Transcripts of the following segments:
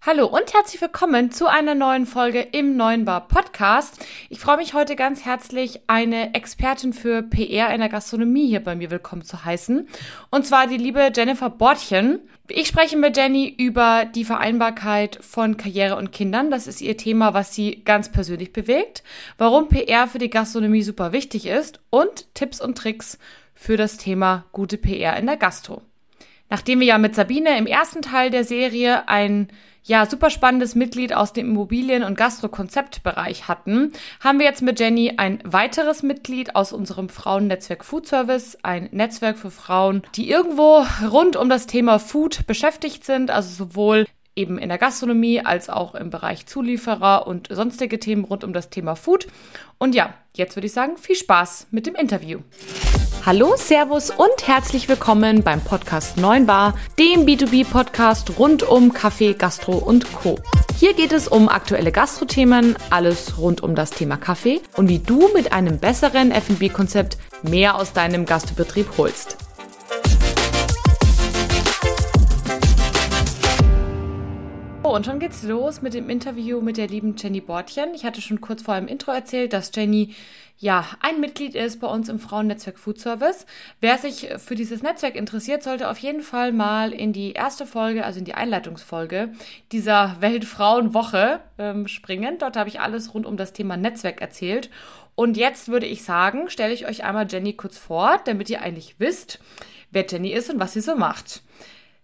Hallo und herzlich willkommen zu einer neuen Folge im Neuen Bar Podcast. Ich freue mich heute ganz herzlich, eine Expertin für PR in der Gastronomie hier bei mir willkommen zu heißen. Und zwar die liebe Jennifer Bortchen. Ich spreche mit Jenny über die Vereinbarkeit von Karriere und Kindern. Das ist ihr Thema, was sie ganz persönlich bewegt. Warum PR für die Gastronomie super wichtig ist und Tipps und Tricks für das Thema gute PR in der Gastro. Nachdem wir ja mit Sabine im ersten Teil der Serie ein ja, super spannendes Mitglied aus dem Immobilien- und Gastro-Konzeptbereich hatten, haben wir jetzt mit Jenny ein weiteres Mitglied aus unserem Frauennetzwerk Food Service, ein Netzwerk für Frauen, die irgendwo rund um das Thema Food beschäftigt sind, also sowohl eben in der Gastronomie als auch im Bereich Zulieferer und sonstige Themen rund um das Thema Food. Und ja, jetzt würde ich sagen, viel Spaß mit dem Interview. Hallo, Servus und herzlich willkommen beim Podcast 9 Bar, dem B2B-Podcast rund um Kaffee, Gastro und Co. Hier geht es um aktuelle Gastrothemen, alles rund um das Thema Kaffee und wie du mit einem besseren F&B-Konzept mehr aus deinem Gastbetrieb holst. Oh, und schon geht's los mit dem Interview mit der lieben Jenny Bortchen. Ich hatte schon kurz vor dem Intro erzählt, dass Jenny ja ein Mitglied ist bei uns im Frauennetzwerk Food Service. Wer sich für dieses Netzwerk interessiert, sollte auf jeden Fall mal in die erste Folge, also in die Einleitungsfolge dieser Weltfrauenwoche ähm, springen. Dort habe ich alles rund um das Thema Netzwerk erzählt. Und jetzt würde ich sagen, stelle ich euch einmal Jenny kurz vor, damit ihr eigentlich wisst, wer Jenny ist und was sie so macht.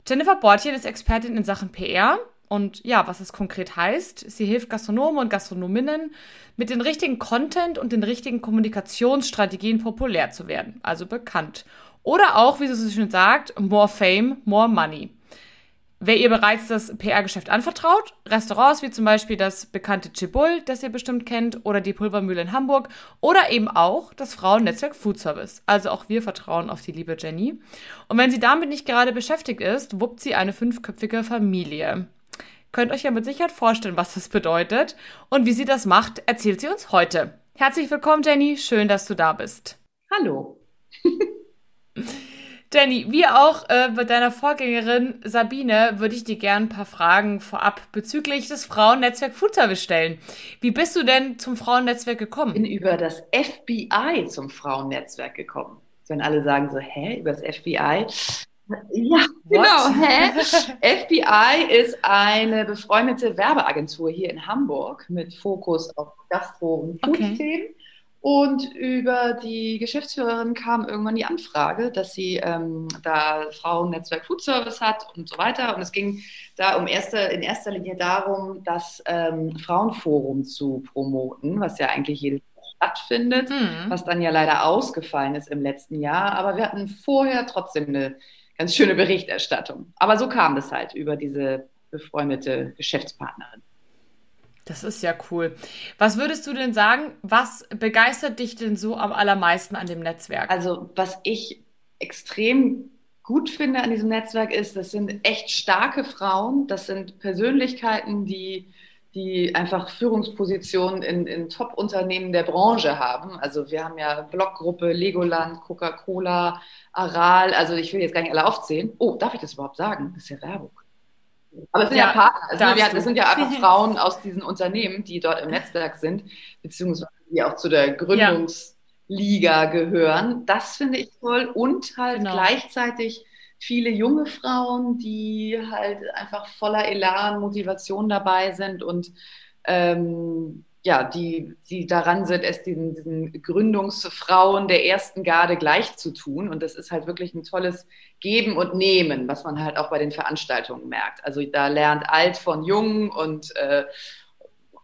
Jennifer Bortchen ist Expertin in Sachen PR und ja, was es konkret heißt, sie hilft Gastronomen und Gastronominnen mit den richtigen Content und den richtigen Kommunikationsstrategien populär zu werden, also bekannt. Oder auch, wie sie so schön sagt, more fame, more money. Wer ihr bereits das PR-Geschäft anvertraut, Restaurants wie zum Beispiel das bekannte Chibul, das ihr bestimmt kennt, oder die Pulvermühle in Hamburg, oder eben auch das Frauennetzwerk Food Service. Also auch wir vertrauen auf die liebe Jenny. Und wenn sie damit nicht gerade beschäftigt ist, wuppt sie eine fünfköpfige Familie. Könnt euch ja mit Sicherheit vorstellen, was das bedeutet. Und wie sie das macht, erzählt sie uns heute. Herzlich willkommen, Jenny. Schön, dass du da bist. Hallo. Jenny, wie auch äh, bei deiner Vorgängerin Sabine, würde ich dir gerne ein paar Fragen vorab bezüglich des Frauennetzwerk Food Service stellen. Wie bist du denn zum Frauennetzwerk gekommen? Ich bin über das FBI zum Frauennetzwerk gekommen. Wenn alle sagen so, hä, über das FBI? Ja, genau. Hä? FBI ist eine befreundete Werbeagentur hier in Hamburg mit Fokus auf Gastro- und Food-Themen. Okay. Und über die Geschäftsführerin kam irgendwann die Anfrage, dass sie ähm, da Frauennetzwerk Food Service hat und so weiter. Und es ging da um erste, in erster Linie darum, das ähm, Frauenforum zu promoten, was ja eigentlich jedes stattfindet, mhm. was dann ja leider ausgefallen ist im letzten Jahr. Aber wir hatten vorher trotzdem eine ganz schöne Berichterstattung. Aber so kam es halt über diese befreundete Geschäftspartnerin. Das ist ja cool. Was würdest du denn sagen, was begeistert dich denn so am allermeisten an dem Netzwerk? Also, was ich extrem gut finde an diesem Netzwerk ist, das sind echt starke Frauen, das sind Persönlichkeiten, die die einfach Führungspositionen in, in Top-Unternehmen der Branche haben. Also wir haben ja Blockgruppe, Legoland, Coca-Cola, Aral, also ich will jetzt gar nicht alle aufzählen. Oh, darf ich das überhaupt sagen? Das ist ja Werbung. Aber es sind ja, ja Partner, also wir, das sind ja einfach Frauen aus diesen Unternehmen, die dort im Netzwerk sind, beziehungsweise die auch zu der Gründungsliga ja. gehören. Das finde ich toll und halt genau. gleichzeitig viele junge Frauen, die halt einfach voller Elan, Motivation dabei sind und ähm, ja, die, die daran sind, es diesen, diesen Gründungsfrauen der ersten Garde gleich zu tun. Und das ist halt wirklich ein tolles Geben und Nehmen, was man halt auch bei den Veranstaltungen merkt. Also da lernt alt von jung und äh,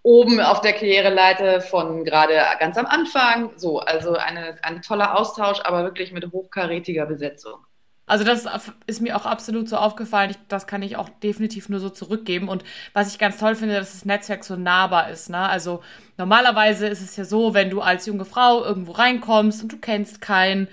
oben auf der Karriereleiter von gerade ganz am Anfang. So, also eine, ein toller Austausch, aber wirklich mit hochkarätiger Besetzung. Also das ist mir auch absolut so aufgefallen. Ich, das kann ich auch definitiv nur so zurückgeben. Und was ich ganz toll finde, dass das Netzwerk so nahbar ist. Ne? Also normalerweise ist es ja so, wenn du als junge Frau irgendwo reinkommst und du kennst keinen,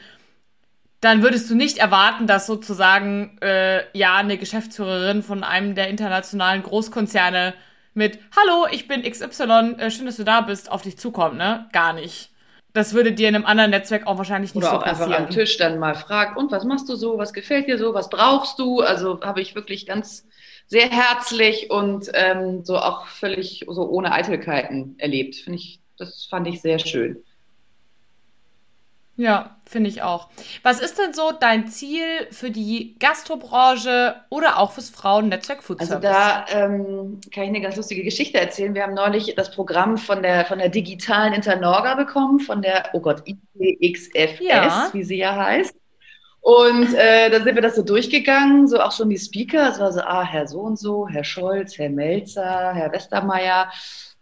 dann würdest du nicht erwarten, dass sozusagen äh, ja eine Geschäftsführerin von einem der internationalen Großkonzerne mit Hallo, ich bin XY, äh, schön, dass du da bist, auf dich zukommt, ne? Gar nicht das würde dir in einem anderen Netzwerk auch wahrscheinlich nicht Oder so passieren. Oder auch einfach am Tisch dann mal fragt, und was machst du so, was gefällt dir so, was brauchst du? Also habe ich wirklich ganz sehr herzlich und ähm, so auch völlig so ohne Eitelkeiten erlebt. Finde ich, das fand ich sehr schön. Ja, finde ich auch. Was ist denn so dein Ziel für die Gastrobranche oder auch fürs Frauennetzwerk Food Service? Also da ähm, kann ich eine ganz lustige Geschichte erzählen. Wir haben neulich das Programm von der, von der digitalen Internorga bekommen, von der, oh Gott, IPXFS, ja. wie sie ja heißt. Und äh, da sind wir das so durchgegangen, so auch schon die Speaker. Es war so, ah, Herr so und so, Herr Scholz, Herr Melzer, Herr Westermeier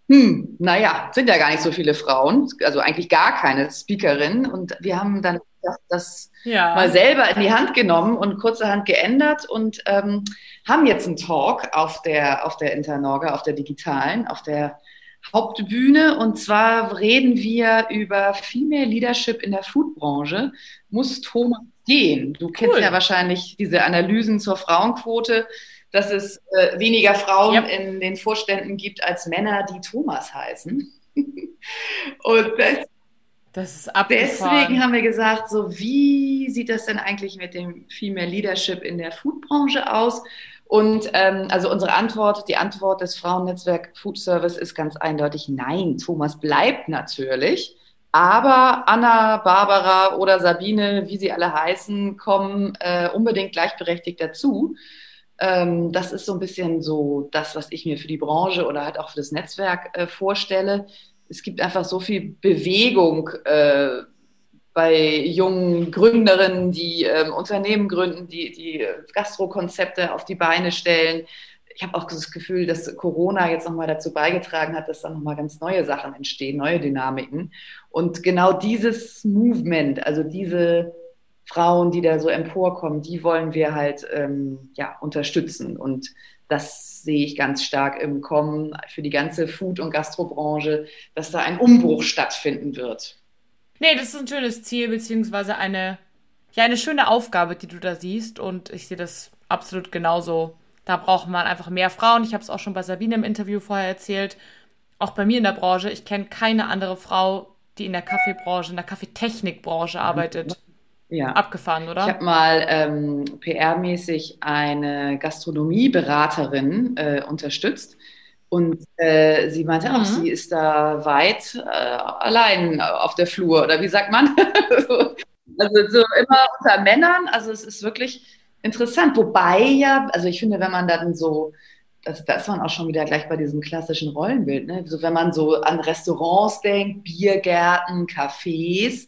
hm, naja, sind ja gar nicht so viele Frauen, also eigentlich gar keine Speakerin. Und wir haben dann das ja. mal selber in die Hand genommen und kurzerhand geändert und ähm, haben jetzt einen Talk auf der, auf der Internorga, auf der digitalen, auf der Hauptbühne. Und zwar reden wir über Female Leadership in der Foodbranche. Muss Thomas gehen? Du kennst cool. ja wahrscheinlich diese Analysen zur Frauenquote dass es äh, weniger Frauen ja. in den Vorständen gibt als Männer, die Thomas heißen. Und das, das ist abgefahren. deswegen haben wir gesagt, so wie sieht das denn eigentlich mit dem Female Leadership in der Foodbranche aus? Und ähm, also unsere Antwort, die Antwort des Frauennetzwerk Food Service ist ganz eindeutig nein. Thomas bleibt natürlich. Aber Anna, Barbara oder Sabine, wie sie alle heißen, kommen äh, unbedingt gleichberechtigt dazu. Ähm, das ist so ein bisschen so das, was ich mir für die Branche oder halt auch für das Netzwerk äh, vorstelle. Es gibt einfach so viel Bewegung äh, bei jungen Gründerinnen, die ähm, Unternehmen gründen, die, die Gastrokonzepte auf die Beine stellen. Ich habe auch das Gefühl, dass Corona jetzt nochmal dazu beigetragen hat, dass dann nochmal ganz neue Sachen entstehen, neue Dynamiken. Und genau dieses Movement, also diese Frauen, die da so emporkommen, die wollen wir halt ähm, ja, unterstützen. Und das sehe ich ganz stark im Kommen für die ganze Food- und Gastrobranche, dass da ein Umbruch stattfinden wird. Nee, das ist ein schönes Ziel, beziehungsweise eine, ja, eine schöne Aufgabe, die du da siehst. Und ich sehe das absolut genauso. Da braucht man einfach mehr Frauen. Ich habe es auch schon bei Sabine im Interview vorher erzählt. Auch bei mir in der Branche. Ich kenne keine andere Frau, die in der Kaffeebranche, in der Kaffeetechnikbranche arbeitet. Ja. Abgefahren, oder? Ich habe mal ähm, PR-mäßig eine Gastronomieberaterin äh, unterstützt. Und äh, sie meinte mhm. auch, sie ist da weit äh, allein auf der Flur. Oder wie sagt man? also so immer unter Männern. Also es ist wirklich interessant. Wobei ja, also ich finde, wenn man dann so, das, da ist man auch schon wieder gleich bei diesem klassischen Rollenbild. Ne? So, wenn man so an Restaurants denkt, Biergärten, Cafés,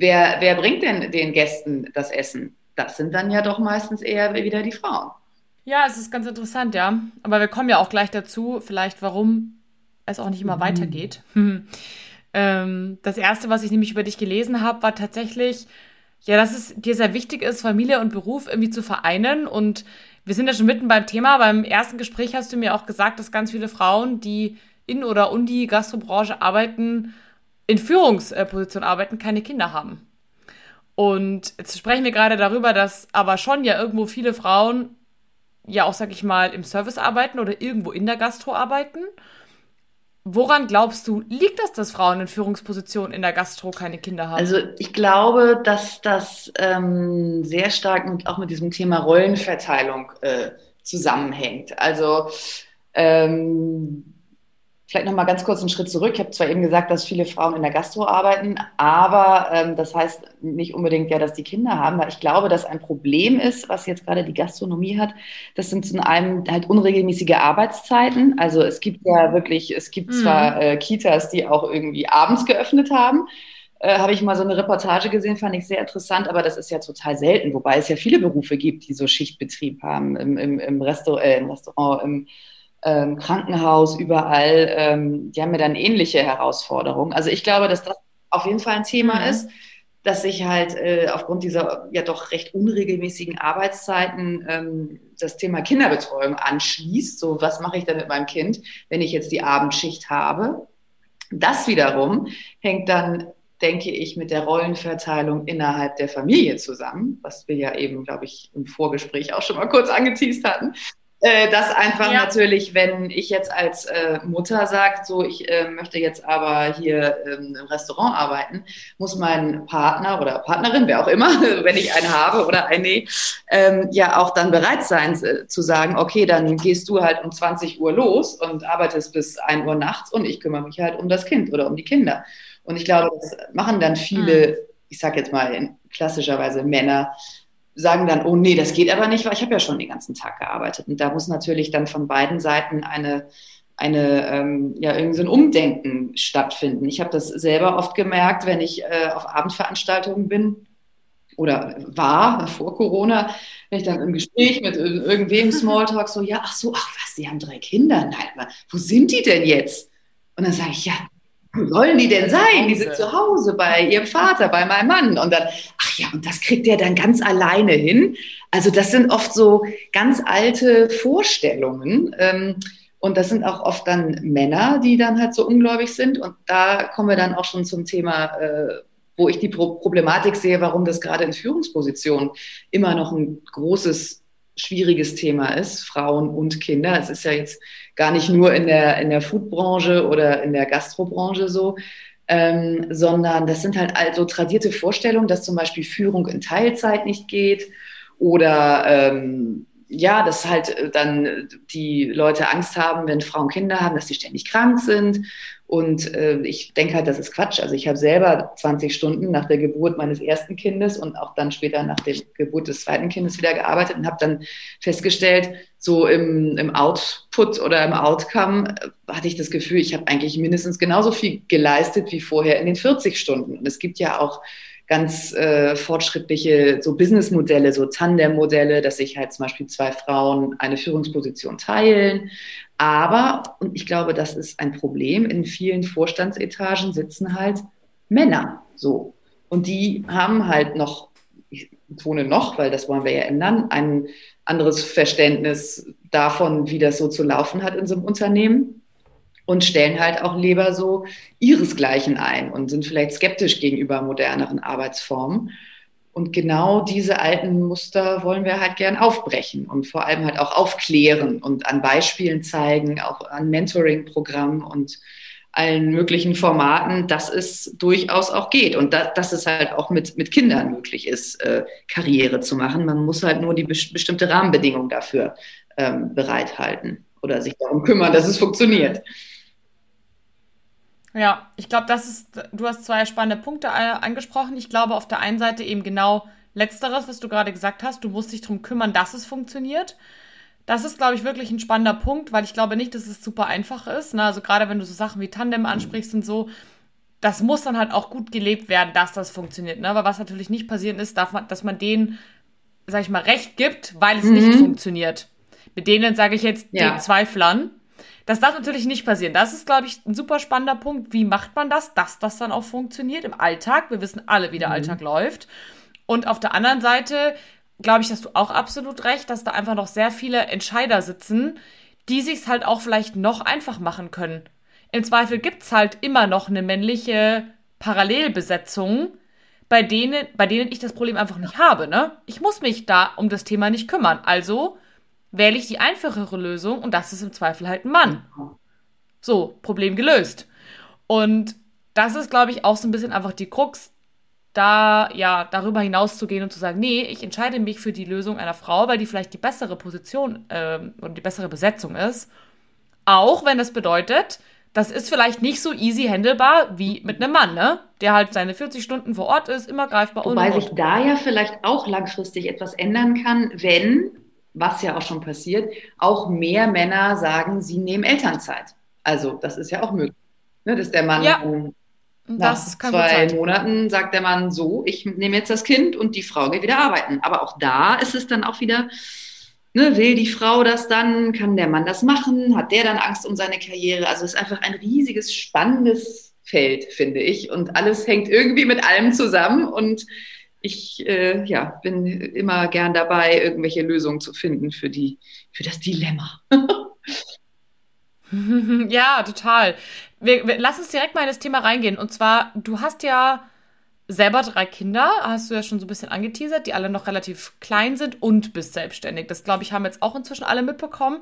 wer, wer bringt denn den Gästen das Essen? Das sind dann ja doch meistens eher wieder die Frauen. Ja, es ist ganz interessant, ja. Aber wir kommen ja auch gleich dazu, vielleicht warum es auch nicht immer mhm. weitergeht. ähm, das erste, was ich nämlich über dich gelesen habe, war tatsächlich, ja, dass es dir sehr wichtig ist, Familie und Beruf irgendwie zu vereinen. Und wir sind ja schon mitten beim Thema. Beim ersten Gespräch hast du mir auch gesagt, dass ganz viele Frauen, die in oder um die Gastrobranche arbeiten, in Führungspositionen arbeiten, keine Kinder haben. Und jetzt sprechen wir gerade darüber, dass aber schon ja irgendwo viele Frauen ja auch, sag ich mal, im Service arbeiten oder irgendwo in der Gastro arbeiten. Woran glaubst du, liegt das, dass Frauen in Führungspositionen in der Gastro keine Kinder haben? Also ich glaube, dass das ähm, sehr stark mit, auch mit diesem Thema Rollenverteilung äh, zusammenhängt. Also ähm, Vielleicht noch mal ganz kurz einen Schritt zurück. Ich habe zwar eben gesagt, dass viele Frauen in der Gastro arbeiten, aber ähm, das heißt nicht unbedingt ja, dass die Kinder haben, weil ich glaube, dass ein Problem ist, was jetzt gerade die Gastronomie hat. Das sind zum einen halt unregelmäßige Arbeitszeiten. Also es gibt ja wirklich, es gibt mhm. zwar äh, Kitas, die auch irgendwie abends geöffnet haben. Äh, habe ich mal so eine Reportage gesehen, fand ich sehr interessant, aber das ist ja total selten, wobei es ja viele Berufe gibt, die so Schichtbetrieb haben im, im, im, Restaur äh, im Restaurant, im ähm, Krankenhaus, überall, ähm, die haben ja dann ähnliche Herausforderungen. Also ich glaube, dass das auf jeden Fall ein Thema mhm. ist, dass sich halt äh, aufgrund dieser ja doch recht unregelmäßigen Arbeitszeiten ähm, das Thema Kinderbetreuung anschließt. So, was mache ich denn mit meinem Kind, wenn ich jetzt die Abendschicht habe? Das wiederum hängt dann, denke ich, mit der Rollenverteilung innerhalb der Familie zusammen, was wir ja eben, glaube ich, im Vorgespräch auch schon mal kurz angeteased hatten äh, dass einfach ja. natürlich, wenn ich jetzt als äh, Mutter sage, so ich äh, möchte jetzt aber hier ähm, im Restaurant arbeiten, muss mein Partner oder Partnerin, wer auch immer, wenn ich einen habe oder eine, ähm, ja auch dann bereit sein äh, zu sagen, okay, dann gehst du halt um 20 Uhr los und arbeitest bis 1 Uhr nachts und ich kümmere mich halt um das Kind oder um die Kinder. Und ich glaube, das machen dann viele, mhm. ich sage jetzt mal klassischerweise Männer, sagen dann, oh nee, das geht aber nicht, weil ich habe ja schon den ganzen Tag gearbeitet. Und da muss natürlich dann von beiden Seiten eine, eine ähm, ja, irgendwie so ein Umdenken stattfinden. Ich habe das selber oft gemerkt, wenn ich äh, auf Abendveranstaltungen bin oder war vor Corona, wenn ich dann im Gespräch mit irgendwem Smalltalk so, ja, ach so, ach was, Sie haben drei Kinder, nein, aber wo sind die denn jetzt? Und dann sage ich, ja, wo sollen die denn sein? Die sind zu Hause bei ihrem Vater, bei meinem Mann. Und dann, ach ja, und das kriegt der dann ganz alleine hin. Also das sind oft so ganz alte Vorstellungen. Ähm, und das sind auch oft dann Männer, die dann halt so ungläubig sind. Und da kommen wir dann auch schon zum Thema, äh, wo ich die Problematik sehe, warum das gerade in Führungspositionen immer noch ein großes schwieriges Thema ist, Frauen und Kinder. Es ist ja jetzt gar nicht nur in der, in der Foodbranche oder in der Gastrobranche so, ähm, sondern das sind halt also tradierte Vorstellungen, dass zum Beispiel Führung in Teilzeit nicht geht oder ähm, ja, dass halt dann die Leute Angst haben, wenn Frauen Kinder haben, dass sie ständig krank sind und äh, ich denke halt, das ist Quatsch. Also ich habe selber 20 Stunden nach der Geburt meines ersten Kindes und auch dann später nach der Geburt des zweiten Kindes wieder gearbeitet und habe dann festgestellt, so im, im Output oder im Outcome äh, hatte ich das Gefühl, ich habe eigentlich mindestens genauso viel geleistet wie vorher in den 40 Stunden. Und es gibt ja auch ganz äh, fortschrittliche so Businessmodelle, so Tandem-Modelle, dass sich halt zum Beispiel zwei Frauen eine Führungsposition teilen. Aber, und ich glaube, das ist ein Problem, in vielen Vorstandsetagen sitzen halt Männer so. Und die haben halt noch, ich betone noch, weil das wollen wir ja ändern, ein anderes Verständnis davon, wie das so zu laufen hat in so einem Unternehmen und stellen halt auch lieber so ihresgleichen ein und sind vielleicht skeptisch gegenüber moderneren Arbeitsformen. Und genau diese alten Muster wollen wir halt gern aufbrechen und vor allem halt auch aufklären und an Beispielen zeigen, auch an Mentoring-Programmen und allen möglichen Formaten, dass es durchaus auch geht und da, dass es halt auch mit, mit Kindern möglich ist, äh, Karriere zu machen. Man muss halt nur die be bestimmte Rahmenbedingungen dafür ähm, bereithalten oder sich darum kümmern, dass es funktioniert. Ja, ich glaube, das ist, du hast zwei spannende Punkte angesprochen. Ich glaube auf der einen Seite eben genau letzteres, was du gerade gesagt hast. Du musst dich darum kümmern, dass es funktioniert. Das ist, glaube ich, wirklich ein spannender Punkt, weil ich glaube nicht, dass es super einfach ist. Ne? Also gerade wenn du so Sachen wie Tandem ansprichst und so, das muss dann halt auch gut gelebt werden, dass das funktioniert. Ne? Aber was natürlich nicht passieren ist, darf man, dass man denen, sag ich mal, Recht gibt, weil es mhm. nicht funktioniert. Mit denen sage ich jetzt ja. den Zweiflern, das darf natürlich nicht passieren. Das ist, glaube ich, ein super spannender Punkt. Wie macht man das, dass das dann auch funktioniert im Alltag? Wir wissen alle, wie der mhm. Alltag läuft. Und auf der anderen Seite glaube ich, dass du auch absolut recht, dass da einfach noch sehr viele Entscheider sitzen, die sich halt auch vielleicht noch einfach machen können. Im Zweifel gibt es halt immer noch eine männliche Parallelbesetzung, bei denen, bei denen ich das Problem einfach nicht habe. Ne? Ich muss mich da um das Thema nicht kümmern. Also wähle ich die einfachere Lösung und das ist im Zweifel halt ein Mann. So, Problem gelöst. Und das ist, glaube ich, auch so ein bisschen einfach die Krux, da ja darüber hinaus zu gehen und zu sagen, nee, ich entscheide mich für die Lösung einer Frau, weil die vielleicht die bessere Position ähm, und die bessere Besetzung ist. Auch wenn das bedeutet, das ist vielleicht nicht so easy handelbar wie mit einem Mann, ne? Der halt seine 40 Stunden vor Ort ist, immer greifbar. Wobei sich da ja vielleicht auch langfristig etwas ändern kann, wenn was ja auch schon passiert, auch mehr Männer sagen, sie nehmen Elternzeit. Also das ist ja auch möglich. Ne, dass der Mann ja, nach zwei Monaten sagt der Mann so, ich nehme jetzt das Kind und die Frau geht wieder arbeiten. Aber auch da ist es dann auch wieder, ne, will die Frau das dann, kann der Mann das machen, hat der dann Angst um seine Karriere? Also es ist einfach ein riesiges, spannendes Feld, finde ich. Und alles hängt irgendwie mit allem zusammen und ich äh, ja, bin immer gern dabei, irgendwelche Lösungen zu finden für, die, für das Dilemma. ja, total. Wir, wir, lass uns direkt mal in das Thema reingehen. Und zwar, du hast ja selber drei Kinder, hast du ja schon so ein bisschen angeteasert, die alle noch relativ klein sind und bist selbstständig. Das, glaube ich, haben jetzt auch inzwischen alle mitbekommen.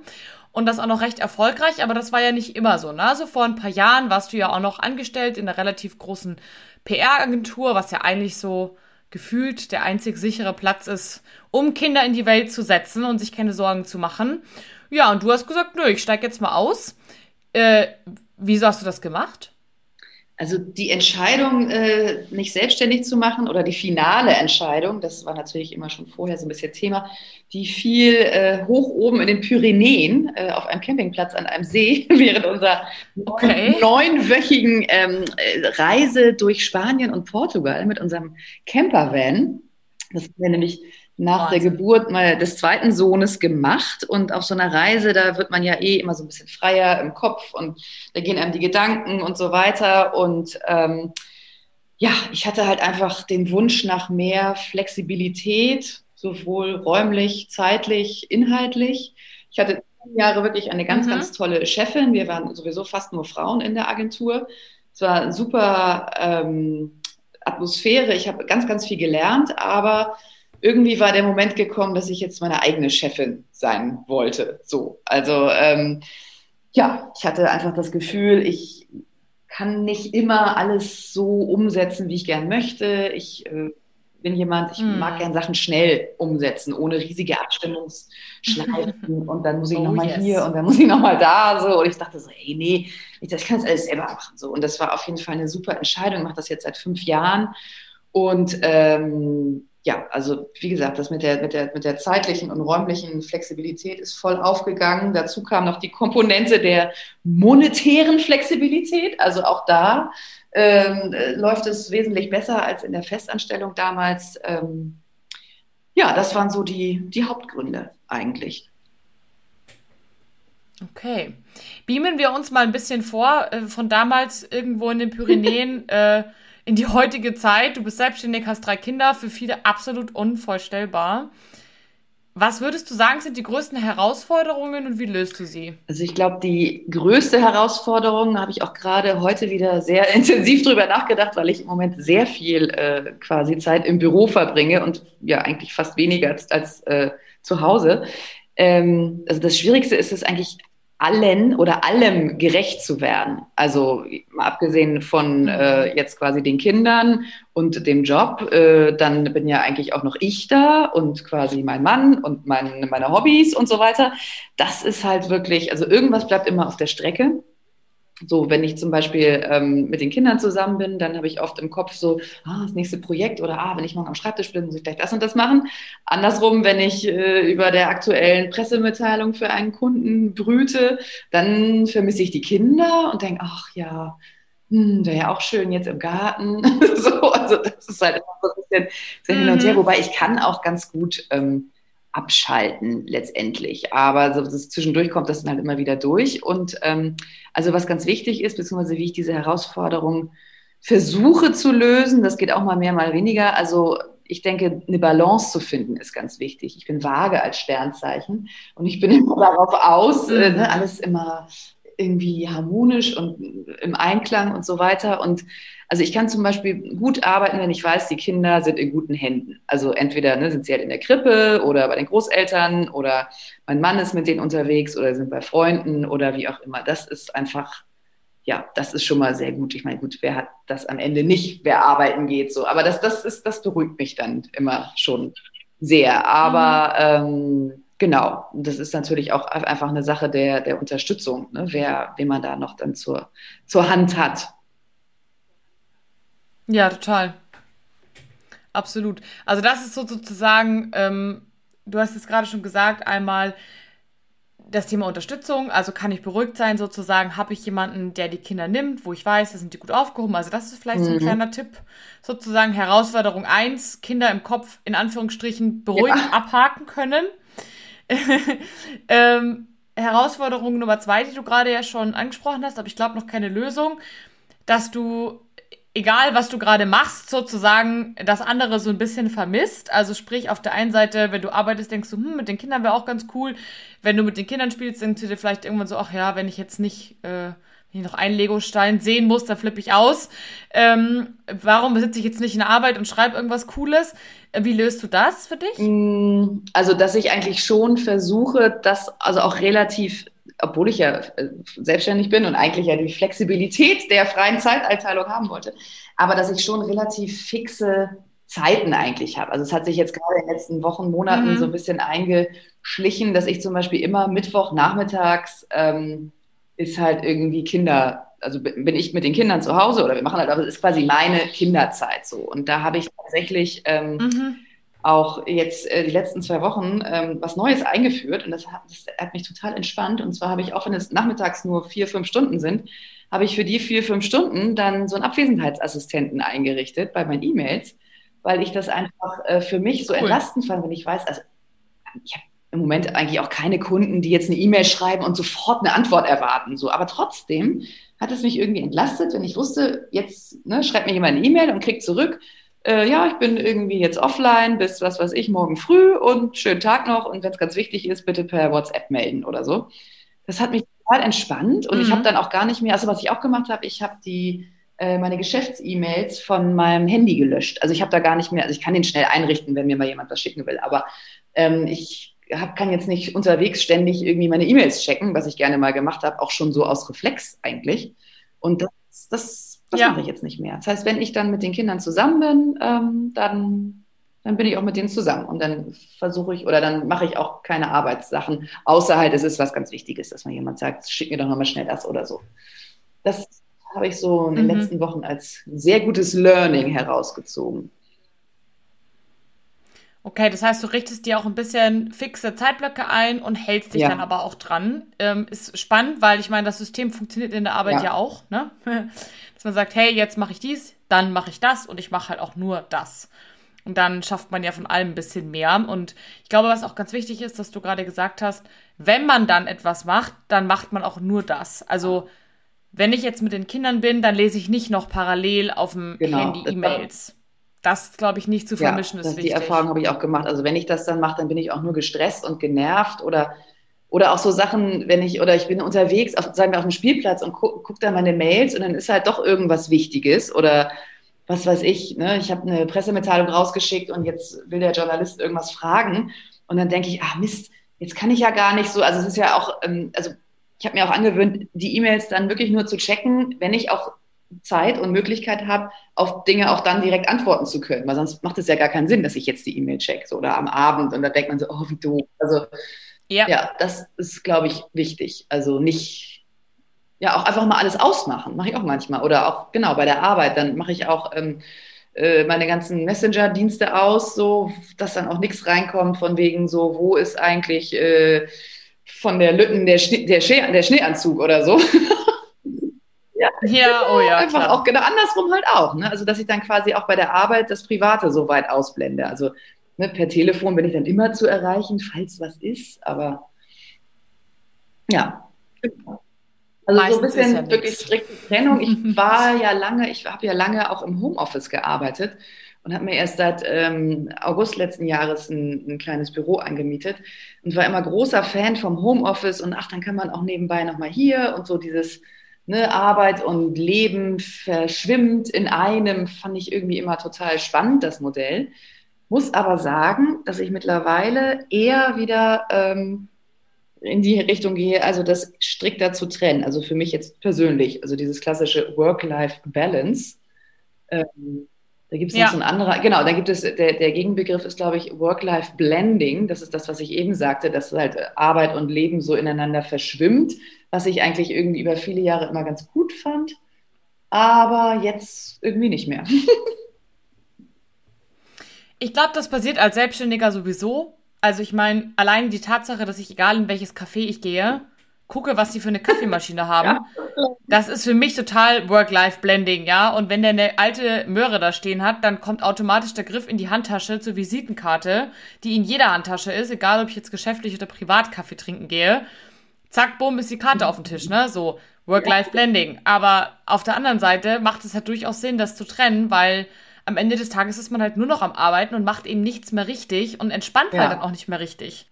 Und das auch noch recht erfolgreich, aber das war ja nicht immer so. Ne? Also vor ein paar Jahren warst du ja auch noch angestellt in einer relativ großen PR-Agentur, was ja eigentlich so gefühlt der einzig sichere Platz ist, um Kinder in die Welt zu setzen und sich keine Sorgen zu machen. Ja, und du hast gesagt, nö, ich steige jetzt mal aus. Äh, wieso hast du das gemacht? Also die Entscheidung, äh, mich selbstständig zu machen oder die finale Entscheidung, das war natürlich immer schon vorher so ein bisschen Thema, die fiel äh, hoch oben in den Pyrenäen äh, auf einem Campingplatz an einem See während unserer okay. neunwöchigen ähm, Reise durch Spanien und Portugal mit unserem Campervan. Das war nämlich nach Wahnsinn. der Geburt mal des zweiten Sohnes gemacht. Und auf so einer Reise, da wird man ja eh immer so ein bisschen freier im Kopf und da gehen einem die Gedanken und so weiter. Und ähm, ja, ich hatte halt einfach den Wunsch nach mehr Flexibilität, sowohl räumlich, zeitlich, inhaltlich. Ich hatte Jahre wirklich eine ganz, mhm. ganz tolle Chefin. Wir waren sowieso fast nur Frauen in der Agentur. Es war eine super ähm, Atmosphäre. Ich habe ganz, ganz viel gelernt, aber irgendwie war der Moment gekommen, dass ich jetzt meine eigene Chefin sein wollte. So, also ähm, ja, ich hatte einfach das Gefühl, ich kann nicht immer alles so umsetzen, wie ich gern möchte. Ich äh, bin jemand, ich mm. mag gern Sachen schnell umsetzen, ohne riesige Abstimmungsschleifen und dann muss ich oh, nochmal yes. hier und dann muss ich nochmal da so. Und ich dachte so, hey, nee, ich, ich kann es alles selber machen. So. Und das war auf jeden Fall eine super Entscheidung. Ich mache das jetzt seit fünf Jahren. Und ähm, ja, also wie gesagt, das mit der, mit, der, mit der zeitlichen und räumlichen Flexibilität ist voll aufgegangen. Dazu kam noch die Komponente der monetären Flexibilität. Also auch da ähm, läuft es wesentlich besser als in der Festanstellung damals. Ähm, ja, das waren so die, die Hauptgründe eigentlich. Okay. Beamen wir uns mal ein bisschen vor, äh, von damals irgendwo in den Pyrenäen. äh, in die heutige Zeit. Du bist selbstständig, hast drei Kinder, für viele absolut unvorstellbar. Was würdest du sagen, sind die größten Herausforderungen und wie löst du sie? Also ich glaube, die größte Herausforderung habe ich auch gerade heute wieder sehr intensiv drüber nachgedacht, weil ich im Moment sehr viel äh, quasi Zeit im Büro verbringe und ja eigentlich fast weniger als, als äh, zu Hause. Ähm, also das Schwierigste ist es eigentlich allen oder allem gerecht zu werden. Also mal abgesehen von mhm. äh, jetzt quasi den Kindern und dem Job, äh, dann bin ja eigentlich auch noch ich da und quasi mein Mann und mein, meine Hobbys und so weiter. Das ist halt wirklich, also irgendwas bleibt immer auf der Strecke. So, wenn ich zum Beispiel ähm, mit den Kindern zusammen bin, dann habe ich oft im Kopf so, ah, das nächste Projekt oder ah, wenn ich morgen am Schreibtisch bin, muss ich vielleicht das und das machen. Andersrum, wenn ich äh, über der aktuellen Pressemitteilung für einen Kunden brüte, dann vermisse ich die Kinder und denke, ach ja, hm, wäre ja auch schön jetzt im Garten. so, also das ist halt immer so ein bisschen hin und her, mhm. wobei ich kann auch ganz gut ähm, abschalten letztendlich. Aber so, das zwischendurch kommt das dann halt immer wieder durch. Und ähm, also was ganz wichtig ist, beziehungsweise wie ich diese Herausforderung versuche zu lösen, das geht auch mal mehr, mal weniger. Also ich denke, eine Balance zu finden ist ganz wichtig. Ich bin vage als Sternzeichen und ich bin immer darauf aus, äh, ne, mhm. alles immer irgendwie harmonisch und im Einklang und so weiter. Und also ich kann zum Beispiel gut arbeiten, wenn ich weiß, die Kinder sind in guten Händen. Also entweder ne, sind sie halt in der Krippe oder bei den Großeltern oder mein Mann ist mit denen unterwegs oder sind bei Freunden oder wie auch immer. Das ist einfach, ja, das ist schon mal sehr gut. Ich meine, gut, wer hat das am Ende nicht, wer arbeiten geht so. Aber das, das ist, das beruhigt mich dann immer schon sehr. Aber mhm. ähm, genau, das ist natürlich auch einfach eine Sache der, der Unterstützung, ne? wer, wen man da noch dann zur, zur Hand hat. Ja, total. Absolut. Also das ist so sozusagen, ähm, du hast es gerade schon gesagt, einmal das Thema Unterstützung, also kann ich beruhigt sein sozusagen, habe ich jemanden, der die Kinder nimmt, wo ich weiß, da sind die gut aufgehoben, also das ist vielleicht mhm. so ein mhm. kleiner Tipp, sozusagen Herausforderung 1, Kinder im Kopf in Anführungsstrichen beruhigt ja. abhaken können. ähm, Herausforderung Nummer zwei, die du gerade ja schon angesprochen hast, aber ich glaube noch keine Lösung, dass du egal was du gerade machst, sozusagen das andere so ein bisschen vermisst. Also sprich, auf der einen Seite, wenn du arbeitest, denkst du, hm, mit den Kindern wäre auch ganz cool. Wenn du mit den Kindern spielst, denkst du dir vielleicht irgendwann so, ach ja, wenn ich jetzt nicht, äh, wenn ich noch einen Lego-Stein sehen muss, dann flippe ich aus. Ähm, warum sitze ich jetzt nicht in der Arbeit und schreibe irgendwas Cooles? Äh, wie löst du das für dich? Mm, also, dass ich eigentlich schon versuche, das also auch relativ, obwohl ich ja äh, selbstständig bin und eigentlich ja die Flexibilität der freien Zeiteinteilung haben wollte, aber dass ich schon relativ fixe Zeiten eigentlich habe. Also es hat sich jetzt gerade in den letzten Wochen, Monaten mhm. so ein bisschen eingeschlichen, dass ich zum Beispiel immer Mittwoch nachmittags ähm, ist halt irgendwie Kinder, also bin ich mit den Kindern zu Hause oder wir machen halt, aber es ist quasi meine Kinderzeit so. Und da habe ich tatsächlich ähm, mhm. auch jetzt äh, die letzten zwei Wochen ähm, was Neues eingeführt und das hat, das hat mich total entspannt. Und zwar habe ich, auch wenn es nachmittags nur vier, fünf Stunden sind, habe ich für die vier, fünf Stunden dann so einen Abwesenheitsassistenten eingerichtet bei meinen E-Mails weil ich das einfach äh, für mich so cool. entlastend fand, wenn ich weiß, also ich habe im Moment eigentlich auch keine Kunden, die jetzt eine E-Mail schreiben und sofort eine Antwort erwarten. So, aber trotzdem hat es mich irgendwie entlastet, wenn ich wusste, jetzt ne, schreibt mir jemand eine E-Mail und kriegt zurück, äh, ja, ich bin irgendwie jetzt offline bis was weiß ich morgen früh und schönen Tag noch und wenn es ganz wichtig ist, bitte per WhatsApp melden oder so. Das hat mich total entspannt und mhm. ich habe dann auch gar nicht mehr, also was ich auch gemacht habe, ich habe die äh, meine Geschäfts-E-Mails von meinem Handy gelöscht. Also ich habe da gar nicht mehr, also ich kann den schnell einrichten, wenn mir mal jemand was schicken will, aber ähm, ich hab, kann jetzt nicht unterwegs ständig irgendwie meine E-Mails checken, was ich gerne mal gemacht habe, auch schon so aus Reflex eigentlich. Und das, das, das ja. mache ich jetzt nicht mehr. Das heißt, wenn ich dann mit den Kindern zusammen bin, ähm, dann, dann bin ich auch mit denen zusammen. Und dann versuche ich, oder dann mache ich auch keine Arbeitssachen, außer halt, es ist was ganz Wichtiges, dass man jemand sagt, schick mir doch nochmal schnell das oder so. Das habe ich so in den mhm. letzten Wochen als sehr gutes Learning herausgezogen. Okay, das heißt, du richtest dir auch ein bisschen fixe Zeitblöcke ein und hältst dich ja. dann aber auch dran. Ähm, ist spannend, weil ich meine, das System funktioniert in der Arbeit ja, ja auch, ne? Dass man sagt, hey, jetzt mache ich dies, dann mache ich das und ich mache halt auch nur das. Und dann schafft man ja von allem ein bisschen mehr. Und ich glaube, was auch ganz wichtig ist, dass du gerade gesagt hast, wenn man dann etwas macht, dann macht man auch nur das. Also wenn ich jetzt mit den Kindern bin, dann lese ich nicht noch parallel auf dem genau, Handy E-Mails. Das, glaube ich, nicht zu vermischen ja, ist wichtig. Die Erfahrung habe ich auch gemacht. Also wenn ich das dann mache, dann bin ich auch nur gestresst und genervt oder oder auch so Sachen, wenn ich, oder ich bin unterwegs, auf, sagen wir auf dem Spielplatz und gucke guck da meine Mails und dann ist halt doch irgendwas Wichtiges oder was weiß ich, ne? ich habe eine Pressemitteilung rausgeschickt und jetzt will der Journalist irgendwas fragen und dann denke ich, ah Mist, jetzt kann ich ja gar nicht so, also es ist ja auch, ähm, also ich habe mir auch angewöhnt, die E-Mails dann wirklich nur zu checken, wenn ich auch Zeit und Möglichkeit habe, auf Dinge auch dann direkt antworten zu können. Weil sonst macht es ja gar keinen Sinn, dass ich jetzt die E-Mail check so, oder am Abend und da denkt man so, oh, wie doof. Also ja, ja das ist, glaube ich, wichtig. Also nicht, ja, auch einfach mal alles ausmachen, mache ich auch manchmal. Oder auch, genau, bei der Arbeit, dann mache ich auch ähm, äh, meine ganzen Messenger-Dienste aus, so, dass dann auch nichts reinkommt von wegen so, wo ist eigentlich... Äh, von der Lütten der, Schnee, der, Schnee, der Schneeanzug oder so. ja, ja, oh ja. Einfach klar. auch genau andersrum halt auch. Ne? Also, dass ich dann quasi auch bei der Arbeit das Private so weit ausblende. Also ne, per Telefon bin ich dann immer zu erreichen, falls was ist, aber ja. Also Meistens so ein bisschen ja wirklich strikte Trennung. Ich war ja lange, ich habe ja lange auch im Homeoffice gearbeitet und habe mir erst seit ähm, August letzten Jahres ein, ein, kleines Büro angemietet und war immer großer Fan vom Homeoffice und ach, dann kann man auch nebenbei nochmal hier und so dieses ne, Arbeit und Leben verschwimmt in einem, fand ich irgendwie immer total spannend, das Modell. Muss aber sagen, dass ich mittlerweile eher wieder ähm, in die Richtung gehe, also das strikter zu trennen. Also für mich jetzt persönlich, also dieses klassische Work-Life-Balance. Ähm, da gibt es ja. noch so ein anderer, genau, da gibt es, der, der Gegenbegriff ist, glaube ich, Work-Life-Blending. Das ist das, was ich eben sagte, dass halt Arbeit und Leben so ineinander verschwimmt, was ich eigentlich irgendwie über viele Jahre immer ganz gut fand, aber jetzt irgendwie nicht mehr. ich glaube, das passiert als Selbstständiger sowieso. Also ich meine, allein die Tatsache, dass ich, egal in welches Café ich gehe, gucke, was die für eine Kaffeemaschine haben. Ja. Das ist für mich total Work-Life-Blending, ja. Und wenn der eine alte Möhre da stehen hat, dann kommt automatisch der Griff in die Handtasche zur Visitenkarte, die in jeder Handtasche ist, egal ob ich jetzt geschäftlich oder privat Kaffee trinken gehe. Zack, bumm, ist die Karte auf dem Tisch, ne? So, Work-Life-Blending. Aber auf der anderen Seite macht es halt durchaus Sinn, das zu trennen, weil am Ende des Tages ist man halt nur noch am Arbeiten und macht eben nichts mehr richtig und entspannt halt ja. halt dann auch nicht mehr richtig.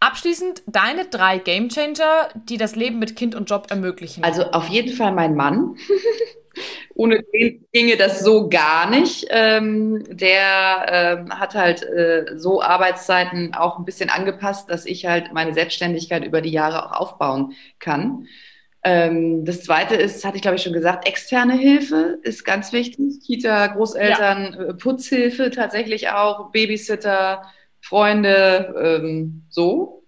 Abschließend deine drei Gamechanger, die das Leben mit Kind und Job ermöglichen. Also auf jeden Fall mein Mann. Ohne den ginge das so gar nicht. Ähm, der ähm, hat halt äh, so Arbeitszeiten auch ein bisschen angepasst, dass ich halt meine Selbstständigkeit über die Jahre auch aufbauen kann. Ähm, das zweite ist, hatte ich glaube ich schon gesagt, externe Hilfe ist ganz wichtig. Kita, Großeltern, ja. Äh, Putzhilfe tatsächlich auch, Babysitter, Freunde, ähm, so.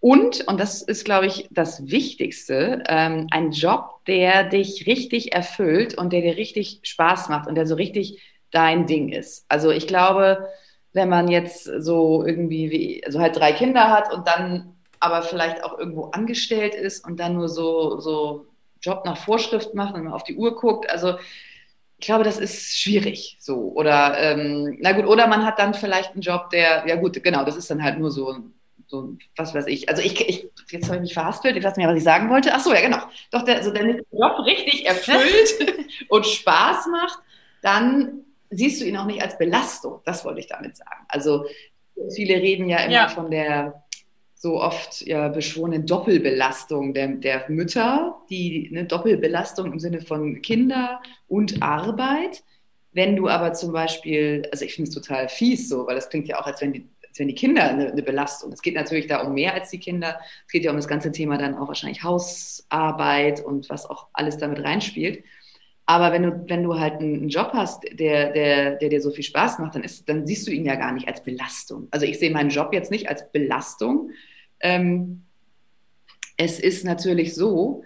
Und, und das ist, glaube ich, das Wichtigste, ähm, ein Job, der dich richtig erfüllt und der dir richtig Spaß macht und der so richtig dein Ding ist. Also ich glaube, wenn man jetzt so irgendwie, wie, also halt drei Kinder hat und dann aber vielleicht auch irgendwo angestellt ist und dann nur so, so Job nach Vorschrift macht und mal auf die Uhr guckt, also ich glaube, das ist schwierig so. Oder ähm, na gut, oder man hat dann vielleicht einen Job, der, ja gut, genau, das ist dann halt nur so so, was weiß ich. Also ich, ich jetzt habe ich mich verhaspelt, ich weiß nicht mehr, was ich sagen wollte. Ach so, ja, genau. Doch, der, also der Job richtig erfüllt und Spaß macht, dann siehst du ihn auch nicht als Belastung. Das wollte ich damit sagen. Also viele reden ja immer ja. von der so oft ja beschworenen Doppelbelastung der, der Mütter, die eine Doppelbelastung im Sinne von Kinder und Arbeit. Wenn du aber zum Beispiel, also ich finde es total fies so, weil das klingt ja auch, als wenn die als wenn die Kinder eine, eine, Belastung. Es geht natürlich da um mehr als die Kinder. Es geht ja um das ganze Thema dann auch wahrscheinlich Hausarbeit und was auch alles damit reinspielt. Aber wenn du, wenn du halt einen Job hast, der, der, der dir so viel Spaß macht, dann, ist, dann siehst du ihn ja gar nicht als Belastung. Also ich sehe meinen Job jetzt nicht als Belastung. Ähm, es ist natürlich so,